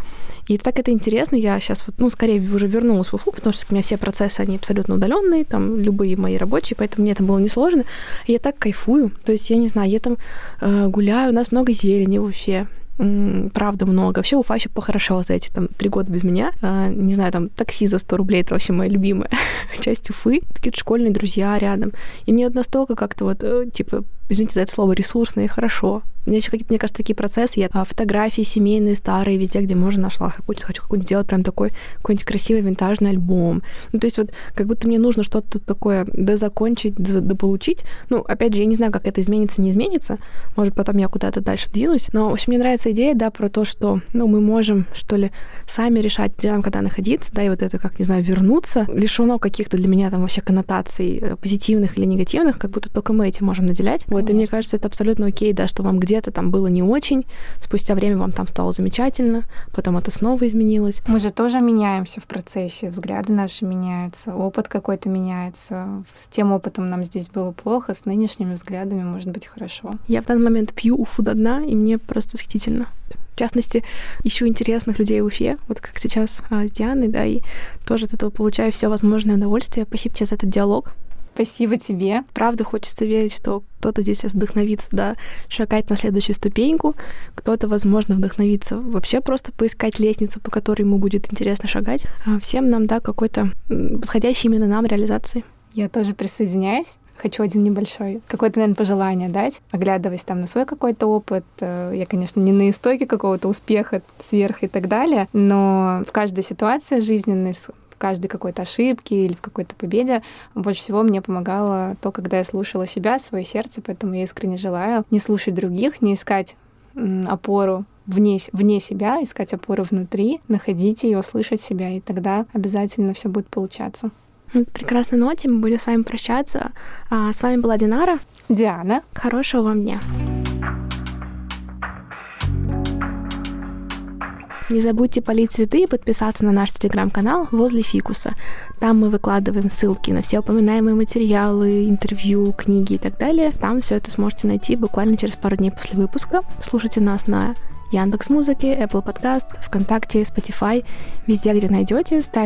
И так это интересно. Я сейчас вот, ну, скорее уже вернулась в Уфу, потому что у меня все процессы, они абсолютно удаленные, там, любые мои рабочие, поэтому мне это было несложно. И я так кайфую. То есть, я не знаю, я там э, гуляю, у нас много зелени в Уфе. Правда много. Вообще Уфа еще похорошела за эти там три года без меня. А, не знаю, там такси за 100 рублей, это вообще моя любимая часть Уфы. Какие-то школьные друзья рядом. И мне вот настолько как-то вот, э, типа, извините за это слово, ресурсно и хорошо. У меня еще какие-то, мне кажется, такие процессы. Я а, фотографии семейные, старые, везде, где можно, нашла. Хочу, хочу какой-нибудь сделать прям такой какой-нибудь красивый винтажный альбом. Ну, то есть вот как будто мне нужно что-то такое дозакончить, дополучить. Ну, опять же, я не знаю, как это изменится, не изменится. Может, потом я куда-то дальше двинусь. Но, в общем, мне нравится идея, да, про то, что, ну, мы можем, что ли, сами решать, где нам когда находиться, да, и вот это, как, не знаю, вернуться, лишено каких-то для меня там вообще коннотаций э, позитивных или негативных, как будто только мы этим можем наделять. Конечно. Вот, и мне кажется, это абсолютно окей, да, что вам где где-то там было не очень, спустя время вам там стало замечательно, потом это снова изменилось. Мы же тоже меняемся в процессе, взгляды наши меняются, опыт какой-то меняется. С тем опытом нам здесь было плохо, с нынешними взглядами может быть хорошо. Я в данный момент пью уфу до дна, и мне просто восхитительно. В частности, ищу интересных людей в Уфе, вот как сейчас а, с Дианой, да, и тоже от этого получаю все возможное удовольствие. Спасибо тебе за этот диалог. Спасибо тебе. Правда, хочется верить, что кто-то здесь вдохновится, да, шагать на следующую ступеньку, кто-то, возможно, вдохновится вообще просто поискать лестницу, по которой ему будет интересно шагать. А всем нам, да, какой-то подходящий именно нам реализации. Я тоже присоединяюсь хочу один небольшой, какое-то, наверное, пожелание дать, оглядываясь там на свой какой-то опыт. Э, я, конечно, не на истоке какого-то успеха сверх и так далее, но в каждой ситуации жизненной, каждой какой-то ошибке или в какой-то победе. Больше всего мне помогало то, когда я слушала себя, свое сердце, поэтому я искренне желаю не слушать других, не искать опору вне, вне себя, искать опору внутри, находить ее, слышать себя, и тогда обязательно все будет получаться. Прекрасной ноте мы будем с вами прощаться. А, с вами была Динара. Диана. Хорошего вам дня. Не забудьте полить цветы и подписаться на наш телеграм-канал «Возле фикуса». Там мы выкладываем ссылки на все упоминаемые материалы, интервью, книги и так далее. Там все это сможете найти буквально через пару дней после выпуска. Слушайте нас на Яндекс Музыки, Apple Podcast, ВКонтакте, Spotify, везде, где найдете. Ставьте